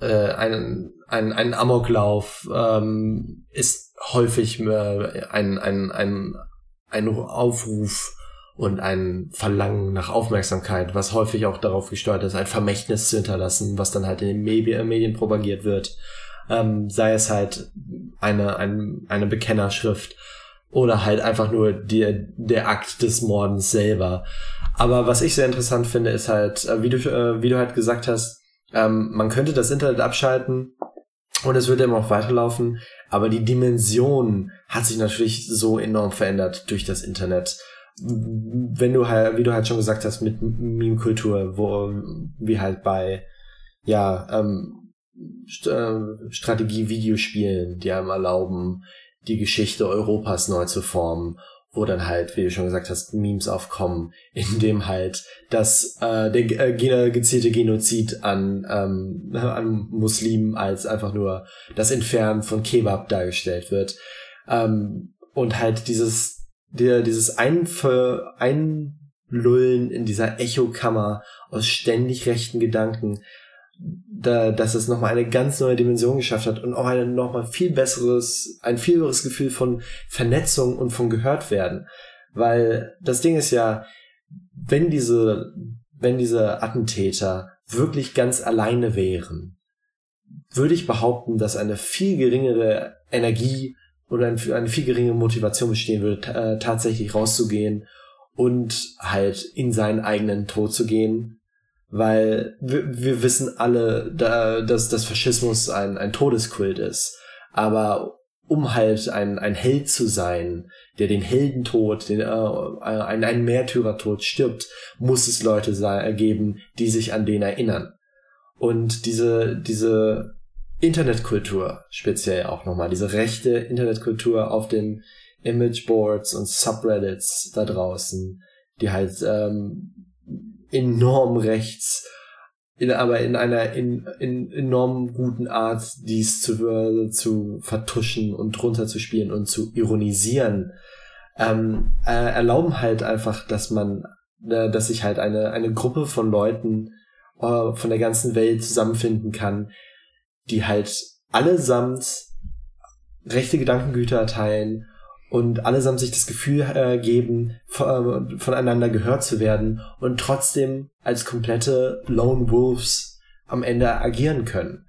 Äh, ein, ein, ein Amoklauf ähm, ist häufig äh, ein, ein, ein, ein Aufruf und ein Verlangen nach Aufmerksamkeit, was häufig auch darauf gesteuert ist, ein Vermächtnis zu hinterlassen, was dann halt in den Medien, Medien propagiert wird. Ähm, sei es halt eine, ein, eine Bekennerschrift oder halt einfach nur die, der Akt des Mordens selber. Aber was ich sehr interessant finde, ist halt, äh, wie du, äh, wie du halt gesagt hast, ähm, man könnte das Internet abschalten und es würde immer noch weiterlaufen, aber die Dimension hat sich natürlich so enorm verändert durch das Internet wenn du halt, wie du halt schon gesagt hast, mit Meme-Kultur, wo, wie halt bei, ja, ähm, äh, Strategie-Videospielen, die einem erlauben, die Geschichte Europas neu zu formen, wo dann halt, wie du schon gesagt hast, Memes aufkommen, [laughs] in dem halt das äh, der äh, gezielte Genozid an ähm, [laughs] an Muslimen als einfach nur das Entfernen von Kebab dargestellt wird. Ähm, und halt dieses der, dieses Einver Einlullen in dieser Echokammer aus ständig rechten Gedanken, da, dass es nochmal eine ganz neue Dimension geschafft hat und auch ein nochmal viel besseres, ein viel höheres Gefühl von Vernetzung und von gehört werden. Weil das Ding ist ja, wenn diese, wenn diese Attentäter wirklich ganz alleine wären, würde ich behaupten, dass eine viel geringere Energie oder eine viel geringere Motivation bestehen würde, äh, tatsächlich rauszugehen und halt in seinen eigenen Tod zu gehen. Weil wir, wir wissen alle, da, dass das Faschismus ein, ein Todeskult ist. Aber um halt ein, ein Held zu sein, der den Heldentod, den, äh, einen, einen Märtyrertod stirbt, muss es Leute geben, die sich an den erinnern. Und diese, diese Internetkultur speziell auch nochmal, diese rechte Internetkultur auf den Imageboards und Subreddits da draußen, die halt ähm, enorm rechts, in, aber in einer in, in enorm guten Art, dies zu, äh, zu vertuschen und runterzuspielen und zu ironisieren, ähm, äh, erlauben halt einfach, dass man, äh, dass sich halt eine, eine Gruppe von Leuten äh, von der ganzen Welt zusammenfinden kann, die halt allesamt rechte Gedankengüter teilen und allesamt sich das Gefühl äh, geben, von, äh, voneinander gehört zu werden und trotzdem als komplette Lone Wolves am Ende agieren können.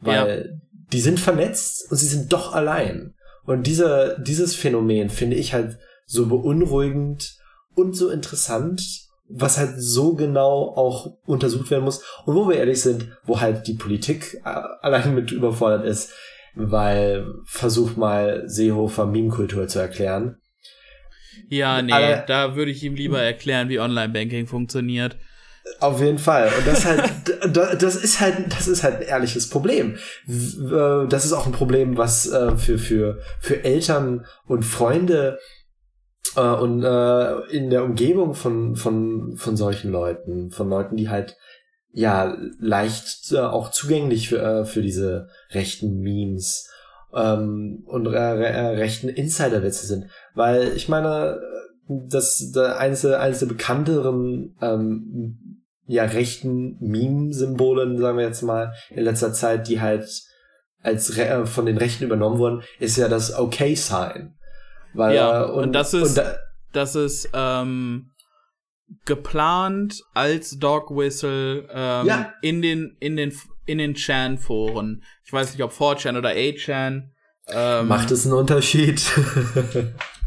Weil ja. die sind vernetzt und sie sind doch allein. Und dieser, dieses Phänomen finde ich halt so beunruhigend und so interessant was halt so genau auch untersucht werden muss und wo wir ehrlich sind, wo halt die Politik äh, allein mit überfordert ist, weil versuch mal Seehofer Meme-Kultur zu erklären. Ja, nee, Aber, da würde ich ihm lieber erklären, wie Online-Banking funktioniert. Auf jeden Fall. Und das halt, [laughs] das ist halt, das ist halt ein ehrliches Problem. Äh, das ist auch ein Problem, was äh, für, für, für Eltern und Freunde äh, und in der Umgebung von, von, von solchen Leuten, von Leuten, die halt ja leicht auch zugänglich für, für diese rechten Memes ähm, und rechten Insiderwitze sind. Weil ich meine, das, das eines, eines der bekannteren ähm, ja rechten Meme-Symbolen, sagen wir jetzt mal, in letzter Zeit, die halt als Re äh, von den Rechten übernommen wurden, ist ja das Okay-Sign. Weil, ja, und, und das ist, und da, das ist ähm, geplant als Dog Whistle ähm, ja. in den in den in den Chan-Foren. Ich weiß nicht, ob 4chan oder 8chan. Ähm, Macht es einen Unterschied? [laughs]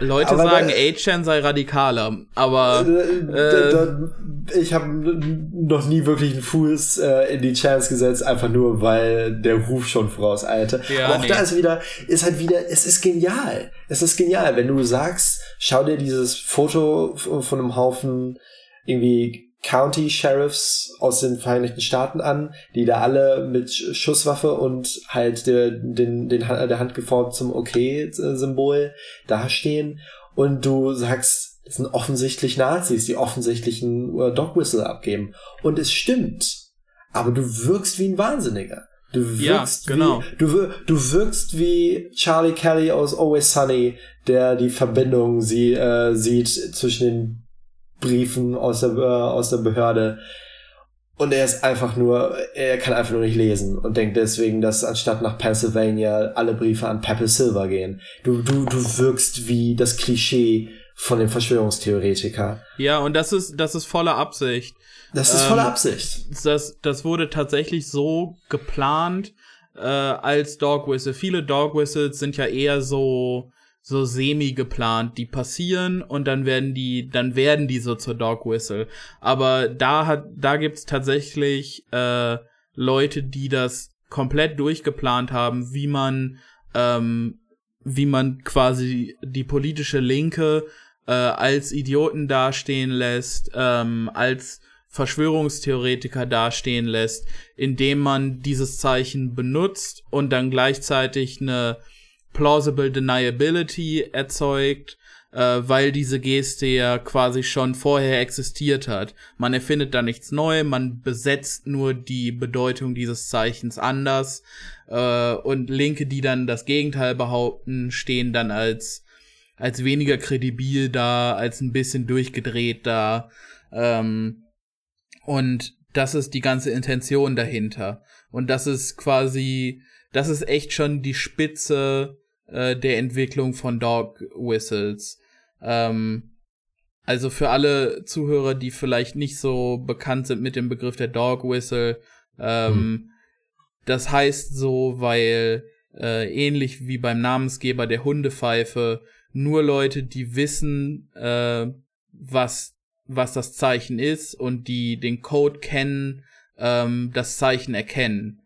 Leute aber sagen, A-Chan sei radikaler, aber äh, äh, ich habe noch nie wirklich einen Fuß äh, in die Chance gesetzt, einfach nur weil der Ruf schon vorauseilte. Ja, aber auch nee. da ist wieder, ist halt wieder, es ist genial. Es ist genial, wenn du sagst, schau dir dieses Foto von einem Haufen irgendwie County Sheriffs aus den Vereinigten Staaten an, die da alle mit Schusswaffe und halt der, den, den, der Hand geformt zum Okay-Symbol dastehen und du sagst, das sind offensichtlich Nazis, die offensichtlichen äh, Dog Whistle abgeben. Und es stimmt. Aber du wirkst wie ein Wahnsinniger. Du wirkst ja, genau. wie, du, du wirkst wie Charlie Kelly aus Always Sunny, der die Verbindung sie, äh, sieht zwischen den Briefen aus der, äh, aus der Behörde. Und er ist einfach nur, er kann einfach nur nicht lesen und denkt deswegen, dass anstatt nach Pennsylvania alle Briefe an Pepe Silver gehen. Du, du, du wirkst wie das Klischee von dem Verschwörungstheoretiker. Ja, und das ist, das ist voller Absicht. Das ist ähm, voller Absicht. Das, das wurde tatsächlich so geplant äh, als Dog Whistle. Viele Dog Whistles sind ja eher so so semi geplant, die passieren und dann werden die, dann werden die so zur Dog Whistle. Aber da hat, da gibt's tatsächlich äh, Leute, die das komplett durchgeplant haben, wie man, ähm, wie man quasi die politische Linke äh, als Idioten dastehen lässt, ähm, als Verschwörungstheoretiker dastehen lässt, indem man dieses Zeichen benutzt und dann gleichzeitig eine plausible deniability erzeugt, äh, weil diese Geste ja quasi schon vorher existiert hat. Man erfindet da nichts Neues, man besetzt nur die Bedeutung dieses Zeichens anders äh, und Linke, die dann das Gegenteil behaupten, stehen dann als als weniger kredibil da, als ein bisschen durchgedreht da. Ähm, und das ist die ganze Intention dahinter. Und das ist quasi, das ist echt schon die Spitze äh, der Entwicklung von Dog Whistles. Ähm, also für alle Zuhörer, die vielleicht nicht so bekannt sind mit dem Begriff der Dog Whistle, ähm, hm. das heißt so, weil äh, ähnlich wie beim Namensgeber der Hundepfeife nur Leute, die wissen, äh, was was das Zeichen ist und die den Code kennen, ähm, das Zeichen erkennen.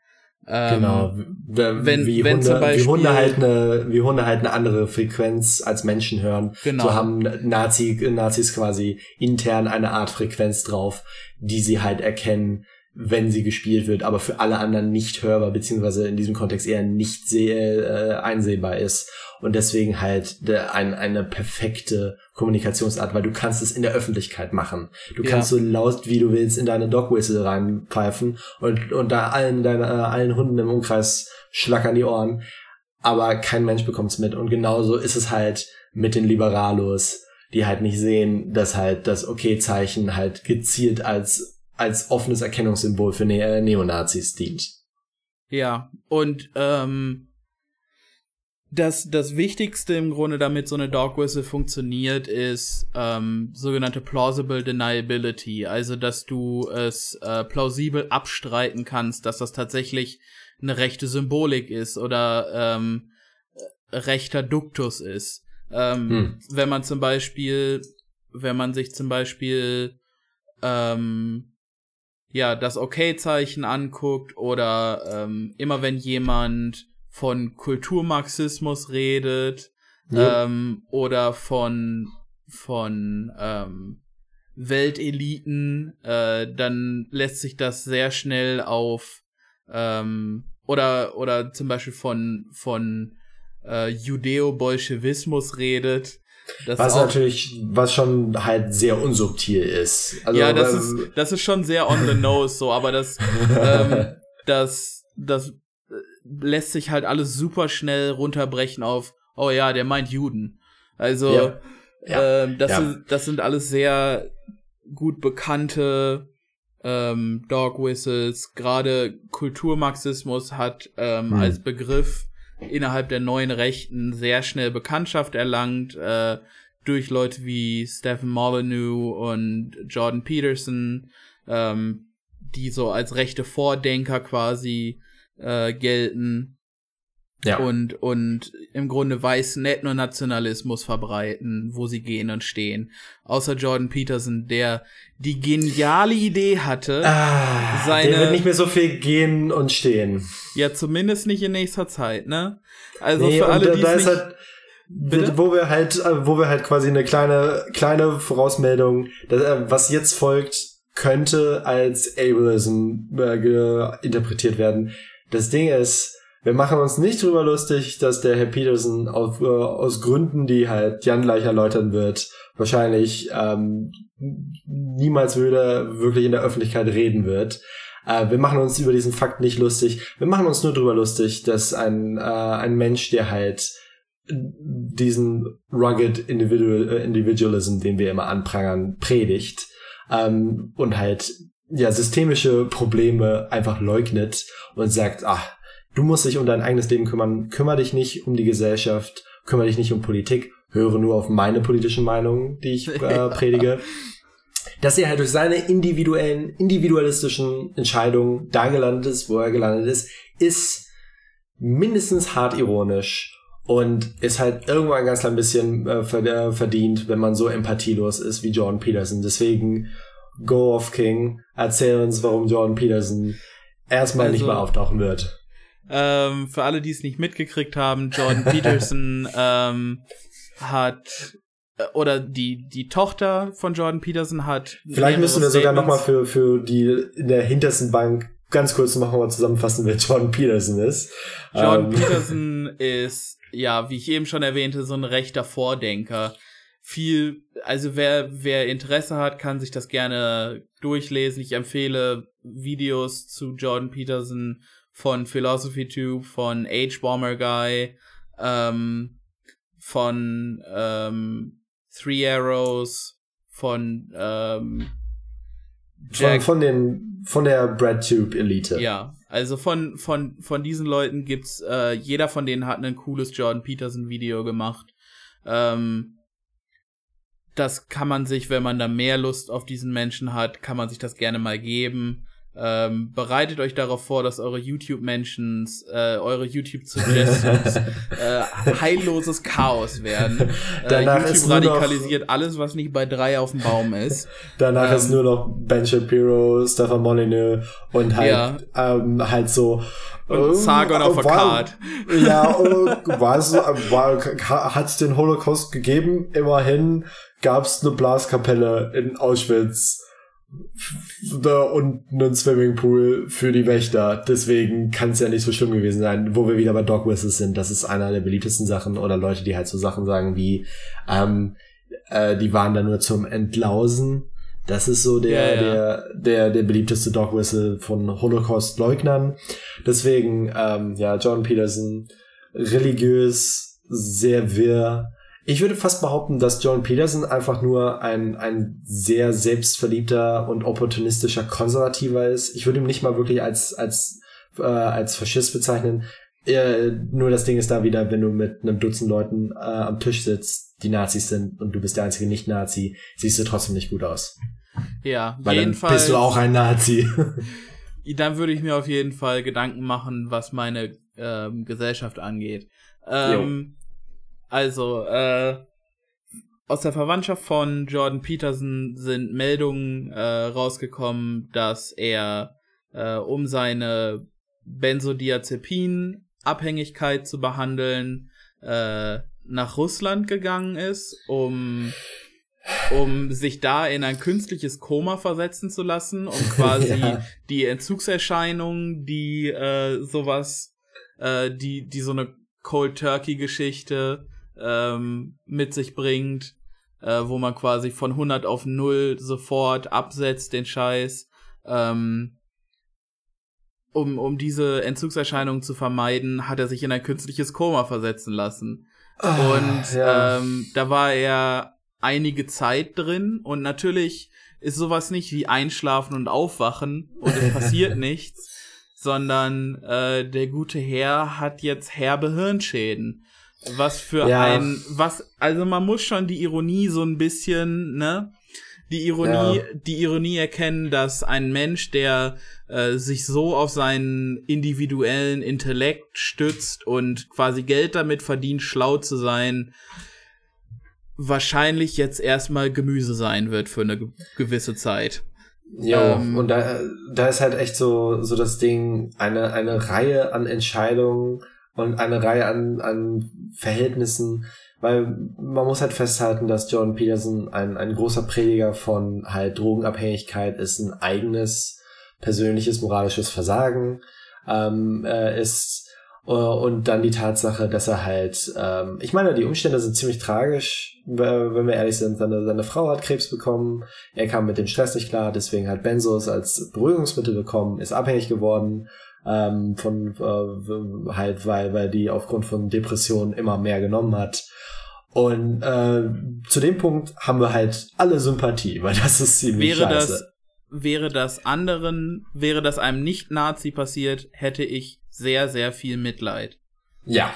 Ähm, genau. Wenn, wie, wenn Hunde, zum Beispiel, wie Hunde halt eine, wie Hunde halt eine andere Frequenz als Menschen hören. Genau. So haben Nazi, Nazis quasi intern eine Art Frequenz drauf, die sie halt erkennen, wenn sie gespielt wird, aber für alle anderen nicht hörbar, beziehungsweise in diesem Kontext eher nicht seh, äh, einsehbar ist. Und deswegen halt de, ein, eine perfekte Kommunikationsart, weil du kannst es in der Öffentlichkeit machen. Du ja. kannst so laut wie du willst in deine Dog Whistle reinpfeifen und, und da allen deine, äh, allen Hunden im Umkreis schlackern die Ohren. Aber kein Mensch bekommt's mit. Und genauso ist es halt mit den Liberalos, die halt nicht sehen, dass halt das Okay-Zeichen halt gezielt als, als offenes Erkennungssymbol für ne äh, Neonazis dient. Ja, und ähm, das, das Wichtigste im Grunde, damit so eine Dog Whistle funktioniert, ist ähm, sogenannte plausible deniability. Also, dass du es äh, plausibel abstreiten kannst, dass das tatsächlich eine rechte Symbolik ist oder ähm, rechter Duktus ist. Ähm, hm. Wenn man zum Beispiel wenn man sich zum Beispiel ähm, ja das Okay-Zeichen anguckt oder ähm, immer wenn jemand von Kulturmarxismus redet ja. ähm, oder von von ähm, Welteliten, äh, dann lässt sich das sehr schnell auf ähm, oder oder zum Beispiel von von äh, Judeo-Bolschewismus redet. Was natürlich, was schon halt sehr unsubtil ist. Also, ja, das ist, das ist schon sehr on the nose, so, aber das, [laughs] ähm, das, das äh, lässt sich halt alles super schnell runterbrechen auf, oh ja, der meint Juden. Also, ja. Ja. Ähm, das, ja. Ist, das sind alles sehr gut bekannte ähm, Dog Whistles. Gerade Kulturmarxismus hat ähm, hm. als Begriff innerhalb der neuen Rechten sehr schnell Bekanntschaft erlangt äh, durch Leute wie Stephen Molyneux und Jordan Peterson, ähm, die so als rechte Vordenker quasi äh, gelten. Ja. Und, und im Grunde weißen Ethnonationalismus verbreiten, wo sie gehen und stehen. Außer Jordan Peterson, der die geniale Idee hatte, ah, seine. Der wird nicht mehr so viel gehen und stehen. Ja, zumindest nicht in nächster Zeit, ne? Also nee, für alle, die. Da ist halt, Bitte? wo wir halt, wo wir halt quasi eine kleine, kleine Vorausmeldung, äh, was jetzt folgt, könnte als Ableism äh, interpretiert werden. Das Ding ist, wir machen uns nicht drüber lustig, dass der Herr Peterson auf, äh, aus Gründen, die halt Jan gleich erläutern wird, wahrscheinlich ähm, niemals wieder wirklich in der Öffentlichkeit reden wird. Äh, wir machen uns über diesen Fakt nicht lustig. Wir machen uns nur drüber lustig, dass ein, äh, ein Mensch, der halt diesen rugged Individual, äh, Individualism, den wir immer anprangern, predigt ähm, und halt ja systemische Probleme einfach leugnet und sagt, ach, Du musst dich um dein eigenes Leben kümmern. Kümmer dich nicht um die Gesellschaft. Kümmer dich nicht um Politik. Höre nur auf meine politischen Meinungen, die ich äh, [laughs] predige. Dass er halt durch seine individuellen, individualistischen Entscheidungen da gelandet ist, wo er gelandet ist, ist mindestens hart ironisch und ist halt irgendwann ein ganz klein bisschen äh, äh, verdient, wenn man so empathielos ist wie Jordan Peterson. Deswegen Go of King, erzähl uns, warum Jordan Peterson erstmal also, nicht mehr auftauchen wird. Ähm, für alle, die es nicht mitgekriegt haben, Jordan [laughs] Peterson ähm, hat äh, oder die die Tochter von Jordan Peterson hat. Vielleicht müssen wir sogar noch mal für für die in der hintersten Bank ganz kurz noch mal zusammenfassen, wer Jordan Peterson ist. Jordan ähm. Peterson ist ja, wie ich eben schon erwähnte, so ein rechter Vordenker. Viel, also wer wer Interesse hat, kann sich das gerne durchlesen. Ich empfehle Videos zu Jordan Peterson von Philosophy Tube, von Age Bomber Guy, ähm, von ähm, Three Arrows, von ähm, Jack. Von, von den von der BreadTube Elite. Ja, also von von von diesen Leuten gibt's äh, jeder von denen hat ein cooles Jordan Peterson Video gemacht. Ähm, das kann man sich, wenn man da mehr Lust auf diesen Menschen hat, kann man sich das gerne mal geben. Ähm, bereitet euch darauf vor, dass eure YouTube-Mentions, äh, eure YouTube-Suggestions [laughs] äh, heilloses Chaos werden. Äh, YouTube radikalisiert alles, was nicht bei drei auf dem Baum ist. Danach ähm, ist nur noch Ben Shapiro, Stefan Molyneux und halt, ja. ähm, halt so und Sargon auf der Card. Ja, [laughs] war es, war, hat es den Holocaust gegeben? Immerhin gab es eine Blaskapelle in Auschwitz und einen Swimmingpool für die Wächter. Deswegen kann es ja nicht so schlimm gewesen sein. Wo wir wieder bei Dog Whistles sind, das ist einer der beliebtesten Sachen. Oder Leute, die halt so Sachen sagen wie, ähm, äh, die waren da nur zum Entlausen. Das ist so der, ja, ja. der, der, der beliebteste Dog Whistle von Holocaust-Leugnern. Deswegen, ähm, ja, John Peterson, religiös, sehr wirr, ich würde fast behaupten, dass John Peterson einfach nur ein, ein sehr selbstverliebter und opportunistischer Konservativer ist. Ich würde ihn nicht mal wirklich als, als, äh, als Faschist bezeichnen. Äh, nur das Ding ist da wieder, wenn du mit einem Dutzend Leuten äh, am Tisch sitzt, die Nazis sind und du bist der einzige Nicht-Nazi, siehst du trotzdem nicht gut aus. Ja, Weil jedenfalls, dann bist du auch ein Nazi. [laughs] dann würde ich mir auf jeden Fall Gedanken machen, was meine ähm, Gesellschaft angeht. Ähm, also, äh, aus der Verwandtschaft von Jordan Peterson sind Meldungen äh, rausgekommen, dass er, äh, um seine Benzodiazepin-Abhängigkeit zu behandeln, äh, nach Russland gegangen ist, um um sich da in ein künstliches Koma versetzen zu lassen, um [laughs] quasi ja. die Entzugserscheinungen, die äh, sowas, äh, die die so eine Cold Turkey Geschichte ähm, mit sich bringt, äh, wo man quasi von 100 auf 0 sofort absetzt den Scheiß, ähm, um, um diese Entzugserscheinungen zu vermeiden, hat er sich in ein künstliches Koma versetzen lassen. Oh, und ja. ähm, da war er einige Zeit drin und natürlich ist sowas nicht wie Einschlafen und Aufwachen und es passiert [laughs] nichts, sondern äh, der gute Herr hat jetzt herbe Hirnschäden. Was für ja. ein, was, also man muss schon die Ironie so ein bisschen, ne? Die Ironie, ja. die Ironie erkennen, dass ein Mensch, der äh, sich so auf seinen individuellen Intellekt stützt und quasi Geld damit verdient, schlau zu sein, wahrscheinlich jetzt erstmal Gemüse sein wird für eine gewisse Zeit. Ja, ähm, und da, da ist halt echt so, so das Ding, eine, eine Reihe an Entscheidungen, und eine Reihe an, an Verhältnissen, weil man muss halt festhalten, dass Jordan Peterson ein, ein großer Prediger von halt Drogenabhängigkeit ist, ein eigenes persönliches moralisches Versagen ähm, äh, ist äh, und dann die Tatsache, dass er halt, ähm, ich meine, die Umstände sind ziemlich tragisch, wenn wir ehrlich sind. Seine, seine Frau hat Krebs bekommen, er kam mit dem Stress nicht klar, deswegen hat Benzos als Beruhigungsmittel bekommen, ist abhängig geworden ähm, von äh, halt, weil, weil die aufgrund von Depressionen immer mehr genommen hat. Und äh, zu dem Punkt haben wir halt alle Sympathie, weil das ist ziemlich wäre scheiße. Das, wäre das anderen, wäre das einem Nicht-Nazi passiert, hätte ich sehr, sehr viel Mitleid. Ja.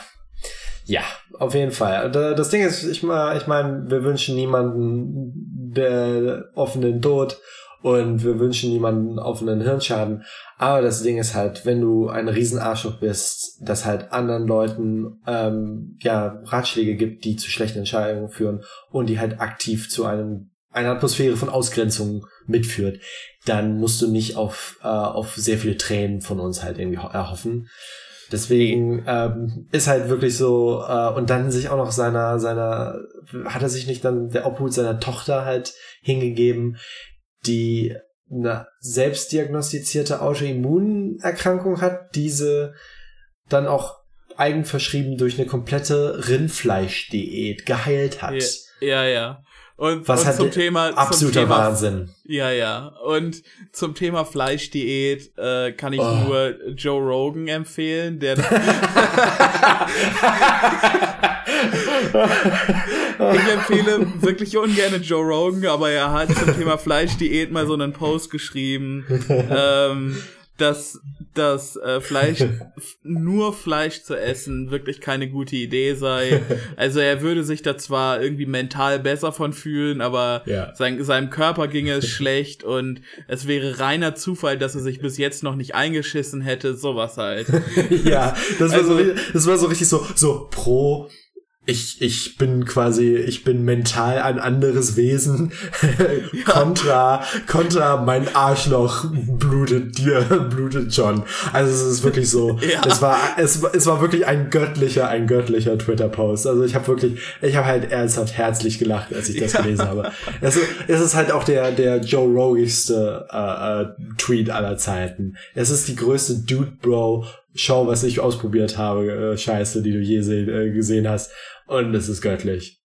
Ja, auf jeden Fall. Das Ding ist, ich, ich meine, wir wünschen niemanden der offenen Tod und wir wünschen niemanden offenen Hirnschaden. Aber das Ding ist halt, wenn du ein Riesenarschloch bist, das halt anderen Leuten ähm, ja Ratschläge gibt, die zu schlechten Entscheidungen führen und die halt aktiv zu einem einer Atmosphäre von Ausgrenzung mitführt, dann musst du nicht auf äh, auf sehr viele Tränen von uns halt irgendwie erhoffen. Deswegen ähm, ist halt wirklich so äh, und dann sich auch noch seiner seiner hat er sich nicht dann der Obhut seiner Tochter halt hingegeben, die eine selbstdiagnostizierte Autoimmunerkrankung hat, diese dann auch eigenverschrieben durch eine komplette Rindfleischdiät geheilt hat. Ja, ja. ja. Und, Was und halt zum Thema absoluter zum Thema, Wahnsinn. Ja, ja. Und zum Thema Fleischdiät äh, kann ich oh. nur Joe Rogan empfehlen, der [laughs] [laughs] ich empfehle wirklich ungern Joe Rogan, aber er hat zum Thema Fleischdiät mal so einen Post geschrieben, ähm, dass dass äh, Fleisch nur Fleisch zu essen wirklich keine gute Idee sei. Also er würde sich da zwar irgendwie mental besser von fühlen, aber ja. sein, seinem Körper ginge es schlecht und es wäre reiner Zufall, dass er sich bis jetzt noch nicht eingeschissen hätte, sowas halt. [laughs] ja, das war also, so das war so richtig so so pro ich, ich bin quasi, ich bin mental ein anderes Wesen. [laughs] kontra, kontra mein Arschloch blutet dir, [laughs] blutet John. Also es ist wirklich so. [laughs] ja. Es war, es, es war wirklich ein göttlicher, ein göttlicher Twitter-Post. Also ich habe wirklich, ich habe halt ernsthaft herzlich gelacht, als ich das ja. gelesen habe. Es, es ist halt auch der, der Joe Rogigste äh, äh, Tweet aller Zeiten. Es ist die größte Dude Bro Schau, was ich ausprobiert habe, äh, Scheiße, die du je äh, gesehen hast. Und es ist göttlich.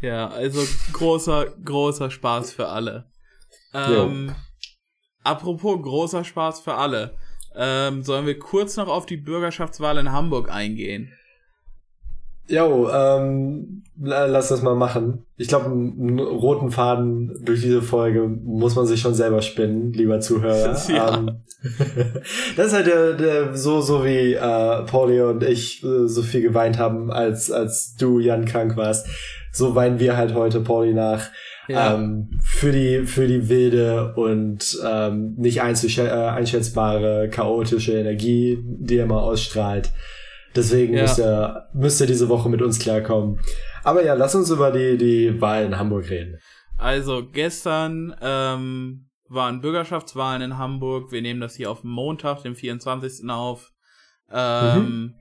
Ja, also großer, großer Spaß für alle. Ähm, apropos großer Spaß für alle. Ähm, sollen wir kurz noch auf die Bürgerschaftswahl in Hamburg eingehen? Jo, ähm, lass das mal machen. Ich glaube, einen roten Faden durch diese Folge muss man sich schon selber spinnen, lieber Zuhörer. [laughs] Ja. Ähm, das ist halt der, der, so, so wie äh, Pauli und ich äh, so viel geweint haben, als, als du, Jan, krank warst. So weinen wir halt heute Pauli nach. Ja. Ähm, für die für die wilde und ähm, nicht äh, einschätzbare chaotische Energie, die er mal ausstrahlt. Deswegen ja. müsst, ihr, müsst ihr diese Woche mit uns klarkommen. Aber ja, lass uns über die, die Wahl in Hamburg reden. Also gestern ähm, waren Bürgerschaftswahlen in Hamburg. Wir nehmen das hier auf Montag, den 24. auf. Ähm, mhm.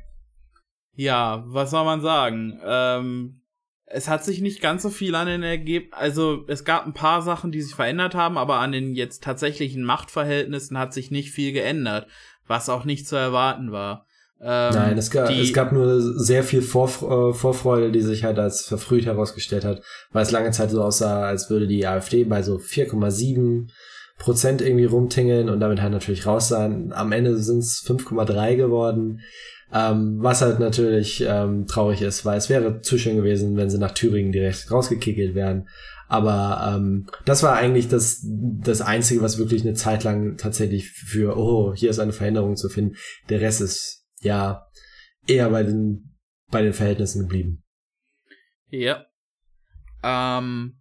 Ja, was soll man sagen? Ähm, es hat sich nicht ganz so viel an den Ergebnissen, also es gab ein paar Sachen, die sich verändert haben, aber an den jetzt tatsächlichen Machtverhältnissen hat sich nicht viel geändert, was auch nicht zu erwarten war. Ähm, Nein, es gab, es gab nur sehr viel Vorf äh, Vorfreude, die sich halt als verfrüht herausgestellt hat, weil es lange Zeit so aussah, als würde die AfD bei so 4,7 Prozent irgendwie rumtingeln und damit halt natürlich raus sein. Am Ende sind es 5,3 geworden. Ähm, was halt natürlich ähm, traurig ist, weil es wäre zu schön gewesen, wenn sie nach Thüringen direkt rausgekickelt wären. Aber ähm, das war eigentlich das, das Einzige, was wirklich eine Zeit lang tatsächlich für, oh, hier ist eine Veränderung zu finden. Der Rest ist ja eher bei den, bei den Verhältnissen geblieben. Ja. Ähm,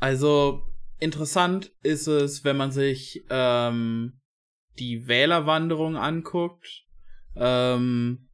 also interessant ist es, wenn man sich ähm, die Wählerwanderung anguckt ähm,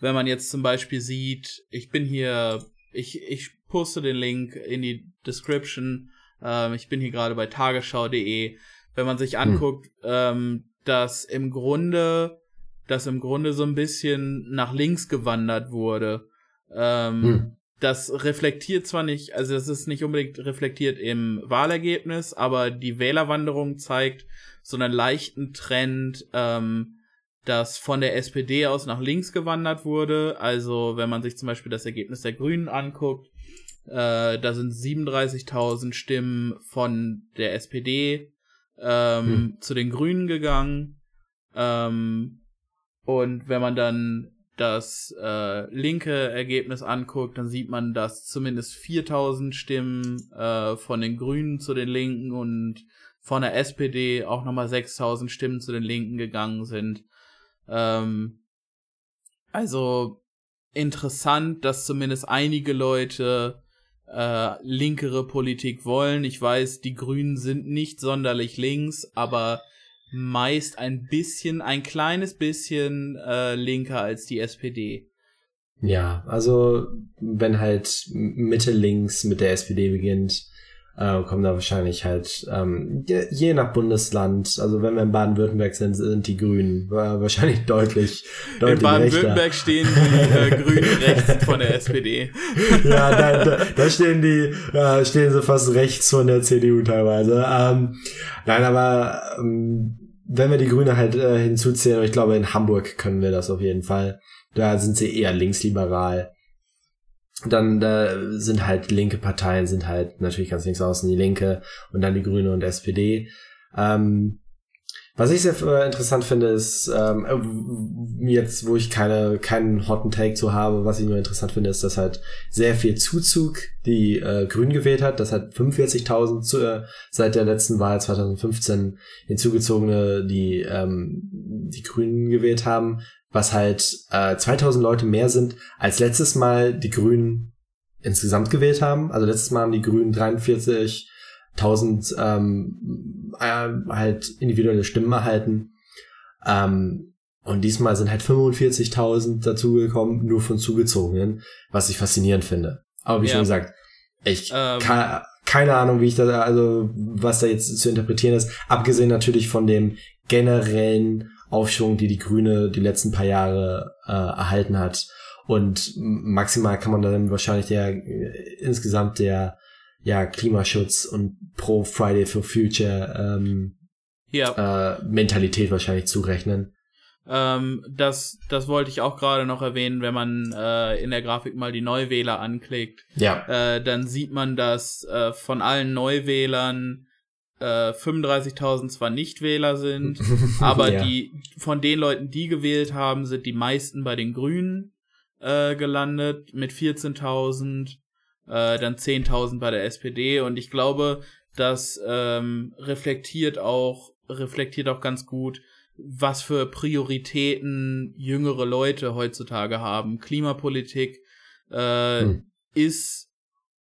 wenn man jetzt zum Beispiel sieht, ich bin hier, ich, ich poste den Link in die Description, ähm, ich bin hier gerade bei tagesschau.de, wenn man sich hm. anguckt, hm. ähm, dass im Grunde, dass im Grunde so ein bisschen nach links gewandert wurde. Ähm, hm. Das reflektiert zwar nicht, also es ist nicht unbedingt reflektiert im Wahlergebnis, aber die Wählerwanderung zeigt so einen leichten Trend, ähm, das von der SPD aus nach links gewandert wurde. Also wenn man sich zum Beispiel das Ergebnis der Grünen anguckt, äh, da sind 37.000 Stimmen von der SPD ähm, hm. zu den Grünen gegangen. Ähm, und wenn man dann das äh, linke Ergebnis anguckt, dann sieht man, dass zumindest 4000 Stimmen äh, von den Grünen zu den Linken und von der SPD auch nochmal 6000 Stimmen zu den Linken gegangen sind. Ähm, also interessant, dass zumindest einige Leute äh, linkere Politik wollen. Ich weiß, die Grünen sind nicht sonderlich links, aber meist ein bisschen, ein kleines bisschen äh, linker als die SPD. Ja, also wenn halt Mitte links mit der SPD beginnt, äh, kommen da wahrscheinlich halt ähm, je, je, nach Bundesland, also wenn wir in Baden-Württemberg sind, sind die Grünen äh, wahrscheinlich deutlich, [laughs] deutlich In Baden-Württemberg stehen die äh, Grünen [laughs] rechts von der SPD. ja, da, da, da stehen die, äh, stehen sie fast rechts von der CDU teilweise. Ähm, nein, aber ähm, wenn wir die Grüne halt äh, hinzuzählen, ich glaube in Hamburg können wir das auf jeden Fall, da sind sie eher linksliberal dann da sind halt linke Parteien, sind halt natürlich ganz links außen die Linke und dann die Grüne und SPD. Ähm, was ich sehr äh, interessant finde, ist, ähm, äh, jetzt, wo ich keine, keinen hotten Take zu habe, was ich nur interessant finde, ist, dass halt sehr viel Zuzug die äh, Grünen gewählt hat. Das hat 45.000 äh, seit der letzten Wahl 2015 hinzugezogene, die ähm, die Grünen gewählt haben was halt äh, 2000 Leute mehr sind, als letztes Mal die Grünen insgesamt gewählt haben. Also letztes Mal haben die Grünen 43.000 ähm, äh, halt individuelle Stimmen erhalten. Ähm, und diesmal sind halt 45.000 dazugekommen, nur von Zugezogenen, was ich faszinierend finde. Aber wie ja. schon gesagt, ich ähm. kann, keine Ahnung, wie ich da, also was da jetzt zu interpretieren ist, abgesehen natürlich von dem generellen Aufschwung, die die Grüne die letzten paar Jahre äh, erhalten hat. Und maximal kann man dann wahrscheinlich der äh, insgesamt der ja Klimaschutz und pro Friday for Future ähm, ja. äh, Mentalität wahrscheinlich zurechnen. Ähm, das, das wollte ich auch gerade noch erwähnen, wenn man äh, in der Grafik mal die Neuwähler anklickt. Ja. Äh, dann sieht man, dass äh, von allen Neuwählern äh, 35.000 zwar Nichtwähler sind, [laughs] aber ja. die von den Leuten, die gewählt haben, sind die meisten bei den Grünen äh, gelandet mit 14.000, äh, dann 10.000 bei der SPD und ich glaube, das ähm, reflektiert auch reflektiert auch ganz gut, was für Prioritäten jüngere Leute heutzutage haben. Klimapolitik äh, hm. ist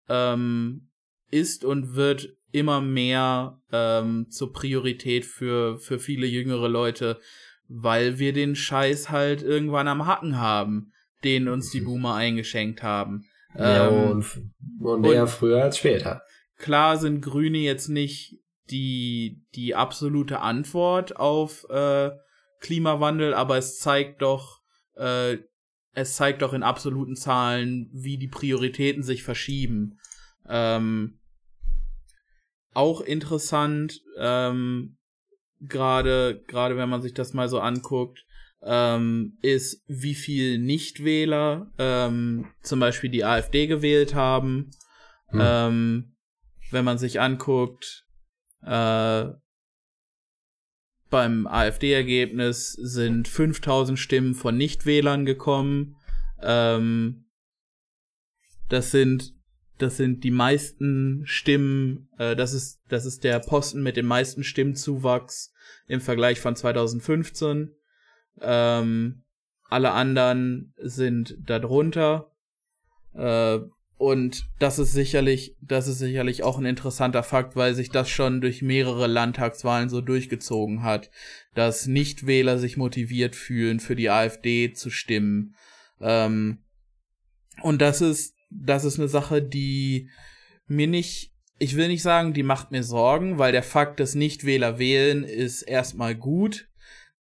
ähm, ist und wird immer mehr ähm, zur Priorität für, für viele jüngere Leute, weil wir den Scheiß halt irgendwann am Hacken haben, den uns die [laughs] Boomer eingeschenkt haben. Ja, Ähm, und, und eher früher als später. klar sind Grüne jetzt nicht die, die absolute Antwort auf äh, Klimawandel, aber es zeigt doch, äh, es zeigt doch in absoluten Zahlen, wie die Prioritäten sich verschieben. Ähm, auch interessant, ähm, gerade gerade wenn man sich das mal so anguckt, ähm, ist, wie viel Nichtwähler ähm, zum Beispiel die AfD gewählt haben. Hm. Ähm, wenn man sich anguckt, äh, beim AfD-Ergebnis sind 5000 Stimmen von Nichtwählern gekommen. Ähm, das sind das sind die meisten Stimmen, äh, das ist das ist der Posten mit dem meisten Stimmzuwachs im Vergleich von 2015. Ähm, alle anderen sind darunter. Äh, und das ist sicherlich, das ist sicherlich auch ein interessanter Fakt, weil sich das schon durch mehrere Landtagswahlen so durchgezogen hat, dass Nichtwähler sich motiviert fühlen, für die AfD zu stimmen. Ähm, und das ist, das ist eine Sache, die mir nicht, ich will nicht sagen, die macht mir Sorgen, weil der Fakt, dass Nichtwähler wählen, ist erstmal gut.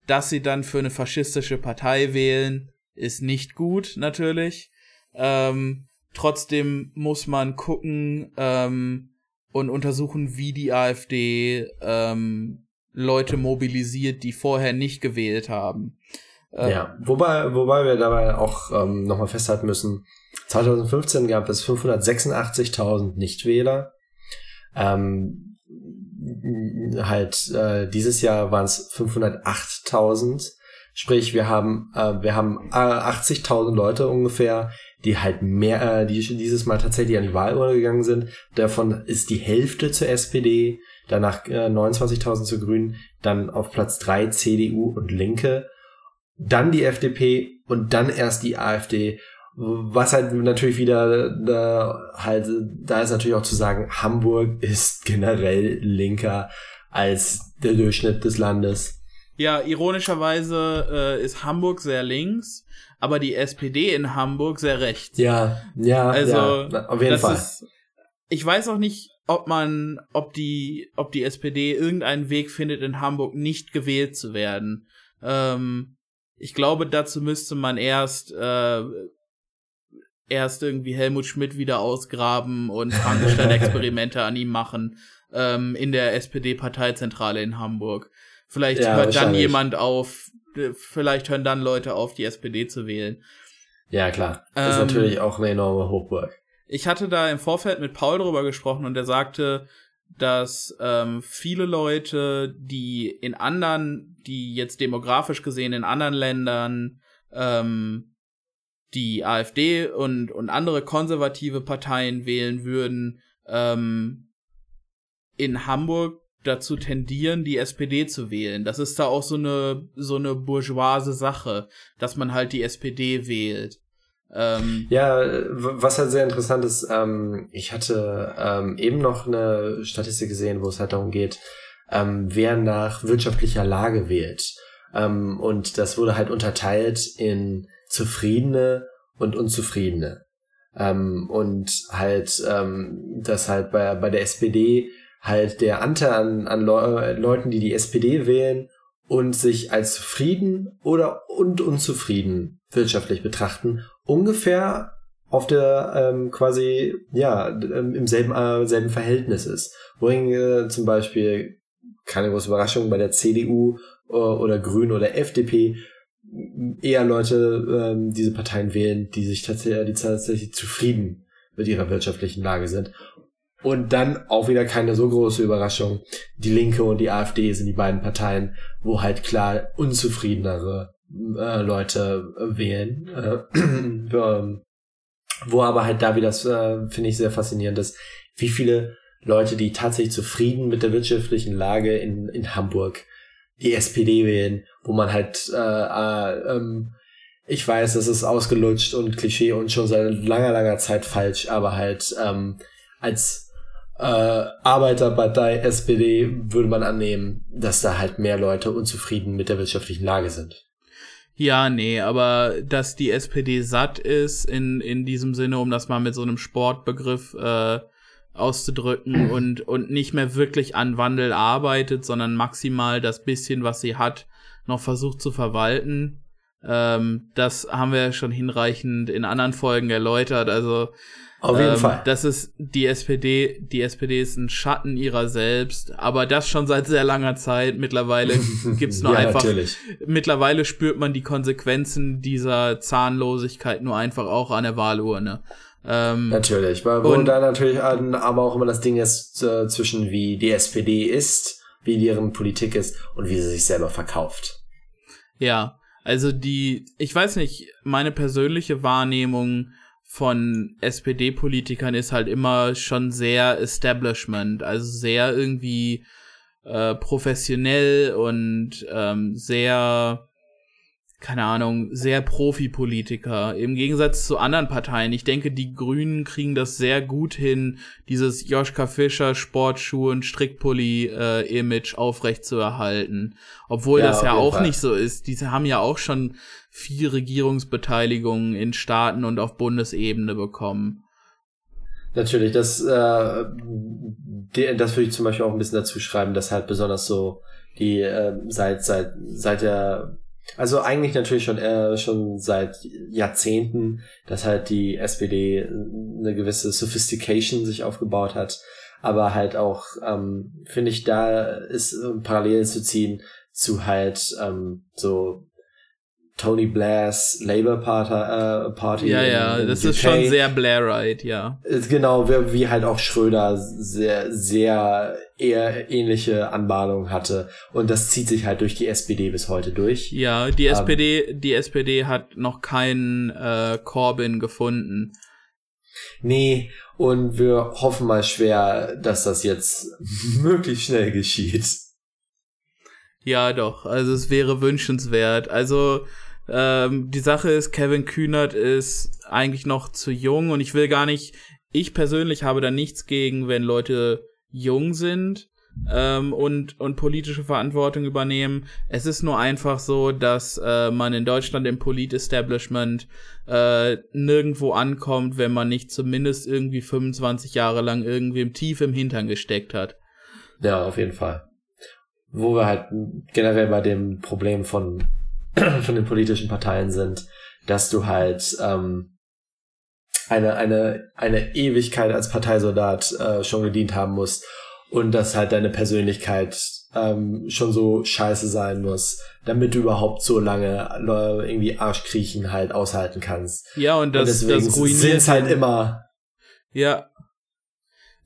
Dass sie dann für eine faschistische Partei wählen, ist nicht gut, natürlich. Ähm, trotzdem muss man gucken ähm, und untersuchen, wie die AfD ähm, Leute mobilisiert, die vorher nicht gewählt haben. Äh, Ja, wobei, wobei wir dabei auch ähm, nochmal festhalten müssen, 2015 gab es 586.000 Nichtwähler. Ähm, halt äh, dieses Jahr waren es 508.000. Sprich, wir haben äh, wir haben äh, 80.000 Leute ungefähr, die halt mehr, äh, die dieses Mal tatsächlich an die Wahlurne gegangen sind. Davon ist die Hälfte zur SPD, danach äh, 29.000 zur Grünen, dann auf Platz drei CDU und Linke, dann die FDP und dann erst die AfD. Was halt natürlich wieder da halt, da ist natürlich auch zu sagen, Hamburg ist generell linker als der Durchschnitt des Landes. Ja, ironischerweise äh, ist Hamburg sehr links, aber die SPD in Hamburg sehr rechts. Ja, ja, Also, ja, auf jeden Fall. Ist, ich weiß auch nicht, ob man, ob die, ob die SPD irgendeinen Weg findet, in Hamburg nicht gewählt zu werden. Ähm, ich glaube, dazu müsste man erst äh, erst irgendwie Helmut Schmidt wieder ausgraben und Frankenstein-Experimente an ihm machen ähm, in der SPD-Parteizentrale in Hamburg. Vielleicht Ja, hört dann jemand auf, äh, vielleicht hören dann Leute auf, die SPD zu wählen. ja, klar. Das ist Ähm, natürlich auch eine enorme Hochburg. Ich hatte da im Vorfeld mit Paul drüber gesprochen und er sagte, dass ähm, viele Leute, die in anderen, die jetzt demografisch gesehen in anderen Ländern ähm, die AfD und, und andere konservative Parteien wählen würden, ähm, in Hamburg dazu tendieren, die SPD zu wählen. Das ist da auch so eine, so eine bourgeoise Sache, dass man halt die SPD wählt. Ähm, Ja, was halt sehr interessant ist, ähm, ich hatte ähm, eben noch eine Statistik gesehen, wo es halt darum geht, ähm, wer nach wirtschaftlicher Lage wählt. Ähm, und das wurde halt unterteilt in zufriedene und unzufriedene. Ähm, und halt, ähm, dass halt bei, bei der SPD halt der Anteil an, an Leu Leuten, die die SPD wählen und sich als zufrieden oder und unzufrieden wirtschaftlich betrachten, ungefähr auf der ähm, quasi ja ähm, im selben äh, selben Verhältnis ist. Wohingegen äh, zum Beispiel keine große Überraschung bei der CDU äh, oder Grünen oder FDP eher Leute ähm, diese Parteien wählen, die sich tatsächlich, die tatsächlich zufrieden mit ihrer wirtschaftlichen Lage sind. Und dann auch wieder keine so große Überraschung. Die Linke und die AfD sind die beiden Parteien, wo halt klar unzufriedenere äh, Leute äh, wählen. Äh, [clears throat] ähm, wo aber halt da wieder, das äh, finde ich sehr faszinierend ist, wie viele Leute, die tatsächlich zufrieden mit der wirtschaftlichen Lage in, in Hamburg die SPD wählen, wo man halt, äh, äh, ähm, ich weiß, das ist ausgelutscht und Klischee und schon seit langer, langer Zeit falsch, aber halt ähm, als äh, Arbeiterpartei SPD würde man annehmen, dass da halt mehr Leute unzufrieden mit der wirtschaftlichen Lage sind. Ja, nee, aber dass die SPD satt ist in, in diesem Sinne, um das mal mit so einem Sportbegriff äh, auszudrücken [clears throat] und, und nicht mehr wirklich an Wandel arbeitet, sondern maximal das bisschen, was sie hat, noch versucht zu verwalten. Ähm, das haben wir schon hinreichend in anderen Folgen erläutert. Also auf jeden ähm, Fall. Das ist die SPD, die SPD ist ein Schatten ihrer selbst, aber das schon seit sehr langer Zeit. Mittlerweile [laughs] gibt's nur ja, einfach, natürlich. mittlerweile spürt man die Konsequenzen dieser Zahnlosigkeit nur einfach auch an der Wahlurne. Ähm, Natürlich, weil wo und- da natürlich an- aber auch immer das Ding ist äh, zwischen wie die SPD ist, wie deren Politik ist und wie sie sich selber verkauft. Ja, also die, ich weiß nicht, meine persönliche Wahrnehmung von SPD-Politikern ist halt immer schon sehr Establishment, also sehr irgendwie äh, professionell und ähm, sehr, keine Ahnung, sehr Profi-Politiker. Im Gegensatz zu anderen Parteien. Ich denke, die Grünen kriegen das sehr gut hin, dieses Joschka Fischer Sportschuhe und Strickpulli-Image aufrechtzuerhalten. Obwohl Ja, das ja auch Fall. nicht so ist. Diese haben ja auch schon viel Regierungsbeteiligung in Staaten und auf Bundesebene bekommen. Natürlich, das, äh, das würde ich zum Beispiel auch ein bisschen dazu schreiben, dass halt besonders so die äh, seit seit seit der also eigentlich natürlich schon äh, schon seit Jahrzehnten, dass halt die SPD eine gewisse Sophistication sich aufgebaut hat, aber halt auch ähm, finde ich da ist äh, Parallelen zu ziehen zu halt ähm, so Tony Blairs Labour Party, äh, Party Ja, in- ja, in das ist UK. schon sehr Blairite, ja. Ist Genau, wie, wie halt auch Schröder sehr, sehr eher ähnliche Anbahnung hatte. Und das zieht sich halt durch die SPD bis heute durch. Ja, die Ähm. SPD, die SPD hat noch keinen äh, Corbyn gefunden. Nee, und wir hoffen mal schwer, dass das jetzt [laughs] möglichst schnell geschieht. Ja, doch. Also es wäre wünschenswert. Also ähm, die Sache ist, Kevin Kühnert ist eigentlich noch zu jung und ich will gar nicht. Ich persönlich habe da nichts gegen, wenn Leute jung sind ähm, und und politische Verantwortung übernehmen. Es ist nur einfach so, dass äh, man in Deutschland im Polit-Establishment äh, nirgendwo ankommt, wenn man nicht zumindest irgendwie 25 Jahre lang irgendwie tief im Hintern gesteckt hat. Ja, auf jeden Fall. Wo wir halt generell bei dem Problem von, [clears throat] von den politischen Parteien sind, dass du halt ähm, eine, eine, eine Ewigkeit als Parteisoldat äh, schon gedient haben musst und dass halt deine Persönlichkeit ähm, schon so scheiße sein muss, damit du überhaupt so lange äh, irgendwie Arschkriechen halt aushalten kannst. Ja, und das, und deswegen das ruiniert es halt immer Ja.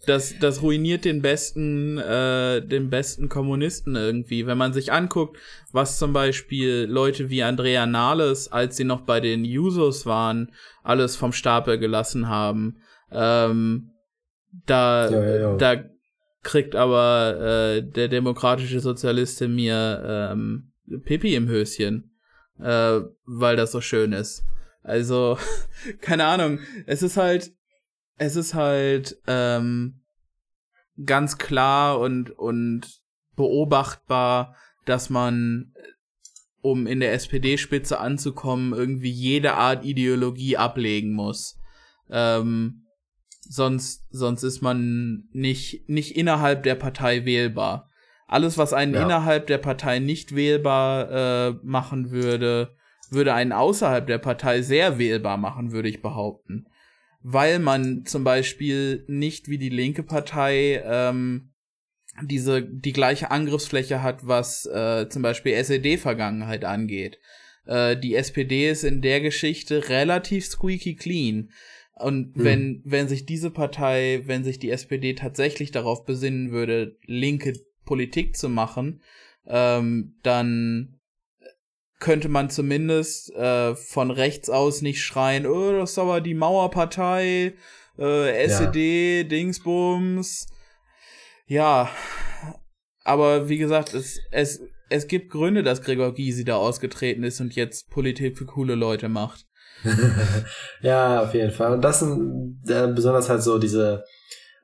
Das, das ruiniert den besten, äh, den besten Kommunisten irgendwie. Wenn man sich anguckt, was zum Beispiel Leute wie Andrea Nahles, als sie noch bei den Jusos waren, alles vom Stapel gelassen haben. Ähm, da, Ja, ja, ja. da kriegt aber äh, der demokratische Sozialist in mir ähm, Pipi im Höschen, äh, weil das so schön ist. Also, [laughs] keine Ahnung. Es ist halt, es ist halt ähm, ganz klar und, und beobachtbar, dass man, um in der SPD-Spitze anzukommen, irgendwie jede Art Ideologie ablegen muss. Ähm, sonst, sonst ist man nicht, nicht innerhalb der Partei wählbar. Alles, was einen Ja. innerhalb der Partei nicht wählbar äh, machen würde, würde einen außerhalb der Partei sehr wählbar machen, würde ich behaupten. Weil man zum Beispiel nicht wie die linke Partei ähm, diese die gleiche Angriffsfläche hat, was äh, zum Beispiel SED-Vergangenheit angeht. Äh, die SPD ist in der Geschichte relativ squeaky clean. Und Hm. wenn, wenn sich diese Partei, wenn sich die SPD tatsächlich darauf besinnen würde, linke Politik zu machen, ähm, dann könnte man zumindest äh, von rechts aus nicht schreien, oh, das ist aber die Mauerpartei, äh, SED, Dingsbums. Ja, aber wie gesagt, es, es, es gibt Gründe, dass Gregor Gysi da ausgetreten ist und jetzt Politik für coole Leute macht. [laughs] ja, auf jeden Fall. Und das sind äh, besonders halt so diese,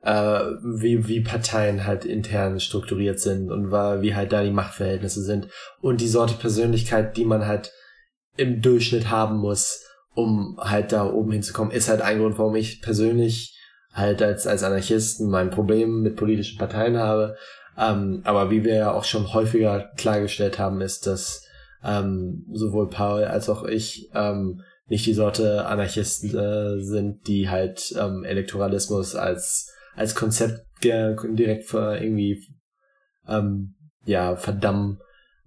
äh, wie, wie Parteien halt intern strukturiert sind und wie halt da die Machtverhältnisse sind und die Sorte Persönlichkeit, die man halt im Durchschnitt haben muss, um halt da oben hinzukommen, ist halt ein Grund, warum ich persönlich halt als, als Anarchisten mein Problem mit politischen Parteien habe. Ähm, aber wie wir ja auch schon häufiger klargestellt haben, ist, dass ähm, sowohl Paul als auch ich ähm, nicht die Sorte Anarchisten äh, sind, die halt ähm, Elektoralismus als, als Konzept direkt für irgendwie ähm, ja verdammen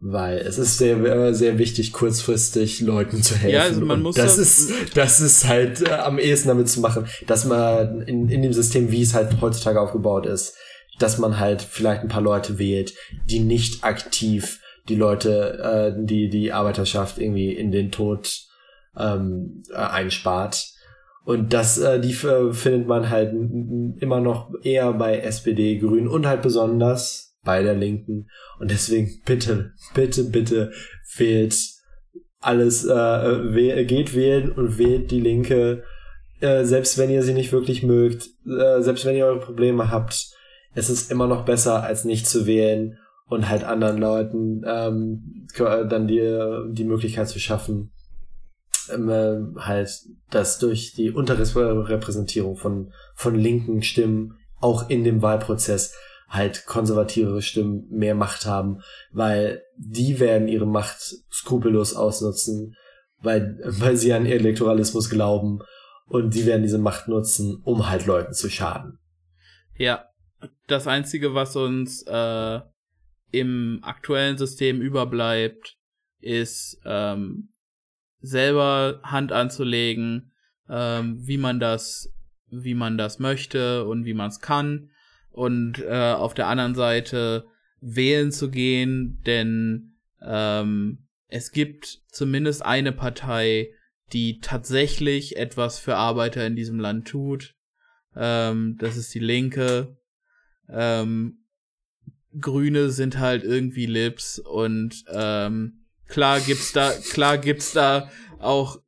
weil es ist sehr äh, sehr wichtig kurzfristig Leuten zu helfen. Ja, also man muss das ist das ist halt äh, am ehesten damit zu machen, dass man in, in dem System, wie es halt heutzutage aufgebaut ist, dass man halt vielleicht ein paar Leute wählt, die nicht aktiv die Leute, äh, die die Arbeiterschaft irgendwie in den Tod ähm, äh, einspart. Und das, äh, die äh, findet man halt immer noch eher bei SPD, Grünen und halt besonders bei der Linken. Und deswegen bitte, bitte, bitte wählt alles, äh, wäh geht wählen und wählt die Linke, äh, selbst wenn ihr sie nicht wirklich mögt, äh, selbst wenn ihr eure Probleme habt. Es ist immer noch besser, als nicht zu wählen und halt anderen Leuten ähm, dann die, die Möglichkeit zu schaffen, äh, halt das durch die Unterrepräsentierung von, von linken Stimmen auch in dem Wahlprozess halt konservativere Stimmen mehr Macht haben, weil die werden ihre Macht skrupellos ausnutzen, weil, weil sie an Elektoralismus glauben und die werden diese Macht nutzen, um halt Leuten zu schaden. Ja, das Einzige, was uns äh, im aktuellen System überbleibt, ist ähm, selber Hand anzulegen, ähm, wie man das, wie man das möchte und wie man es kann und äh, auf der anderen Seite wählen zu gehen, denn ähm, es gibt zumindest eine Partei, die tatsächlich etwas für Arbeiter in diesem Land tut. Ähm, das ist die Linke. Ähm, Grüne sind halt irgendwie Lips und ähm, klar gibt's da klar gibt's da auch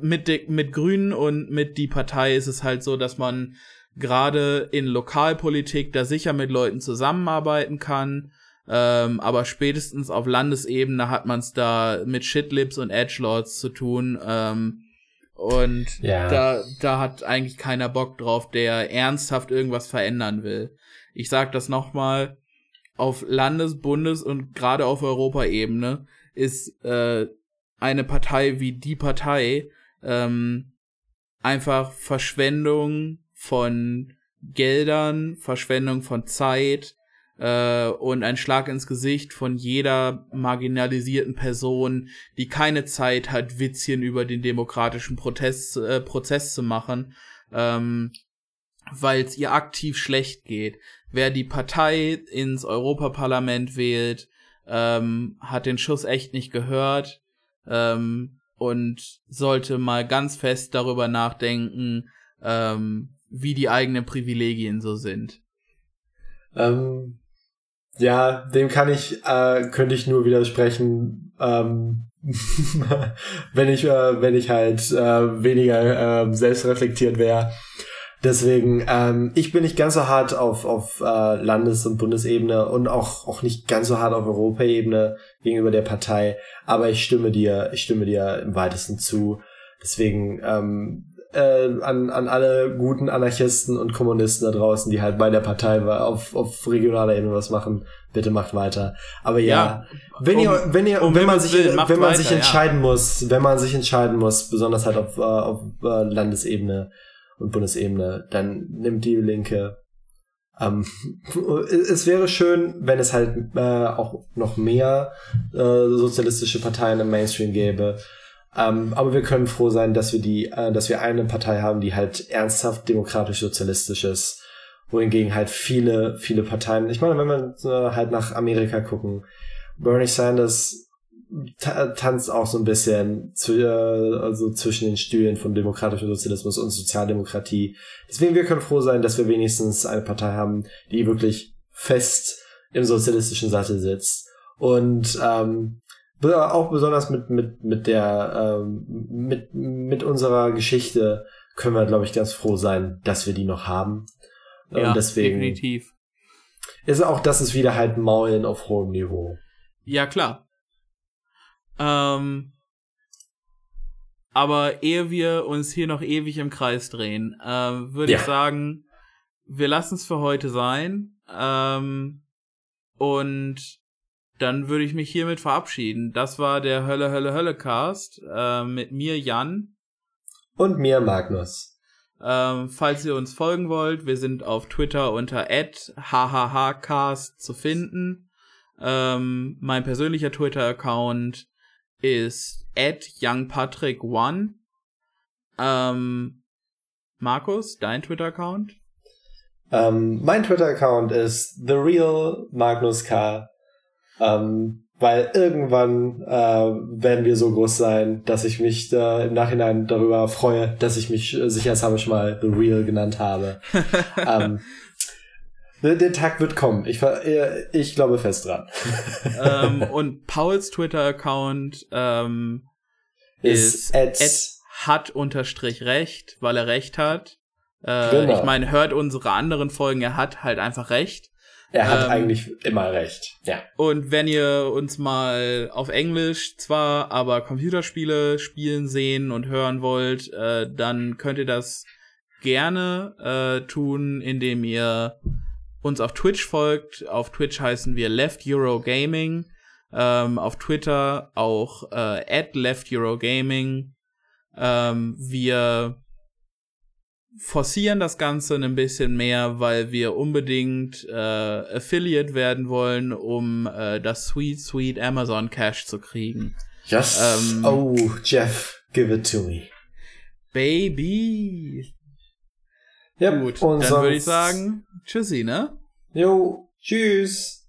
mit mit Grünen und mit die Partei ist es halt so, dass man gerade in Lokalpolitik da sicher mit Leuten zusammenarbeiten kann. Ähm, aber spätestens auf Landesebene hat man es da mit Shitlips und Edgelords zu tun. Ähm, und ja. da, da hat eigentlich keiner Bock drauf, der ernsthaft irgendwas verändern will. Ich sag das nochmal, auf Landes-, Bundes- und gerade auf Europaebene ist äh, eine Partei wie die Partei ähm, einfach Verschwendung von Geldern, Verschwendung von Zeit äh, und ein Schlag ins Gesicht von jeder marginalisierten Person, die keine Zeit hat, Witzchen über den demokratischen Protest, äh, Prozess zu machen, ähm, weil es ihr aktiv schlecht geht. Wer die Partei ins Europaparlament wählt, ähm, hat den Schuss echt nicht gehört ähm, und sollte mal ganz fest darüber nachdenken, ähm, wie die eigenen Privilegien so sind. Ähm, ja, dem kann ich, äh, könnte ich nur widersprechen, ähm, [laughs] wenn ich, äh, wenn ich halt äh, weniger äh, selbstreflektiert wäre. Deswegen, ähm, ich bin nicht ganz so hart auf, auf äh, Landes- und Bundesebene und auch, auch nicht ganz so hart auf Europaebene gegenüber der Partei, aber ich stimme dir, ich stimme dir im weitesten zu. Deswegen, ähm, äh, an, an alle guten Anarchisten und Kommunisten da draußen, die halt bei der Partei auf, auf regionaler Ebene was machen, bitte macht weiter. Aber ja, ja wenn um, ihr, wenn ihr, um wenn man sich, will, wenn man weiter, sich entscheiden ja. muss, wenn man sich entscheiden muss, besonders halt auf, äh, auf äh, Landesebene und Bundesebene, dann nimmt die Linke. Ähm, [laughs] es wäre schön, wenn es halt äh, auch noch mehr äh, sozialistische Parteien im Mainstream gäbe ähm, aber wir können froh sein, dass wir die, äh, dass wir eine Partei haben, die halt ernsthaft demokratisch-sozialistisch ist. Wohingegen halt viele, viele Parteien, ich meine, wenn wir äh, halt nach Amerika gucken, Bernie Sanders tanzt auch so ein bisschen zu, äh, also zwischen den Stühlen von demokratischem Sozialismus und Sozialdemokratie. Deswegen wir können froh sein, dass wir wenigstens eine Partei haben, die wirklich fest im sozialistischen Sattel sitzt. Und ähm, auch besonders mit, mit, mit der, ähm, mit, mit unserer Geschichte können wir, glaube ich, ganz froh sein, dass wir die noch haben. Ja, Und deswegen definitiv. Ist auch, das ist wieder halt Maulen auf hohem Niveau. Ja, klar. Ähm, aber ehe wir uns hier noch ewig im Kreis drehen, äh, würde Ja. ich sagen, wir lassen es für heute sein. Ähm, und dann würde ich mich hiermit verabschieden. Das war der Hölle, Hölle, Hölle Cast äh, mit mir, Jan. Und mir, Magnus. Ähm, falls ihr uns folgen wollt, wir sind auf Twitter unter @hhhcast zu finden. Ähm, mein persönlicher Twitter-Account ist youngpatrick1. Ähm, Markus, dein Twitter-Account? Ähm, mein Twitter-Account ist The Real Magnus K. Ähm, weil irgendwann äh, werden wir so groß sein, dass ich mich äh, im Nachhinein darüber freue, dass ich mich äh, sicherheitshalber schon mal The Real genannt habe. [laughs] ähm, der, der Tag wird kommen. Ich, äh, ich glaube fest dran. ähm, [laughs] und Pauls Twitter-Account ähm, Ist ist at, at hat unterstrich recht, weil er recht hat. Äh, Genau. Ich meine, hört unsere anderen Folgen, er hat halt einfach recht. er hat ähm, eigentlich immer recht. Ja. Und wenn ihr uns mal auf Englisch zwar, aber Computerspiele spielen sehen und hören wollt, äh, dann könnt ihr das gerne äh, tun, indem ihr uns auf Twitch folgt. Auf Twitch heißen wir Left Euro Gaming. Ähm, auf Twitter auch äh, at Left Euro Gaming. Ähm, wir forcieren das Ganze ein bisschen mehr, weil wir unbedingt äh, Affiliate werden wollen, um äh, das Sweet Sweet Amazon Cash zu kriegen. Yes. Ähm, oh, Jeff, give it to me. Baby. Ja, Gut, und dann würde ich sagen, tschüssi, ne? Jo, tschüss.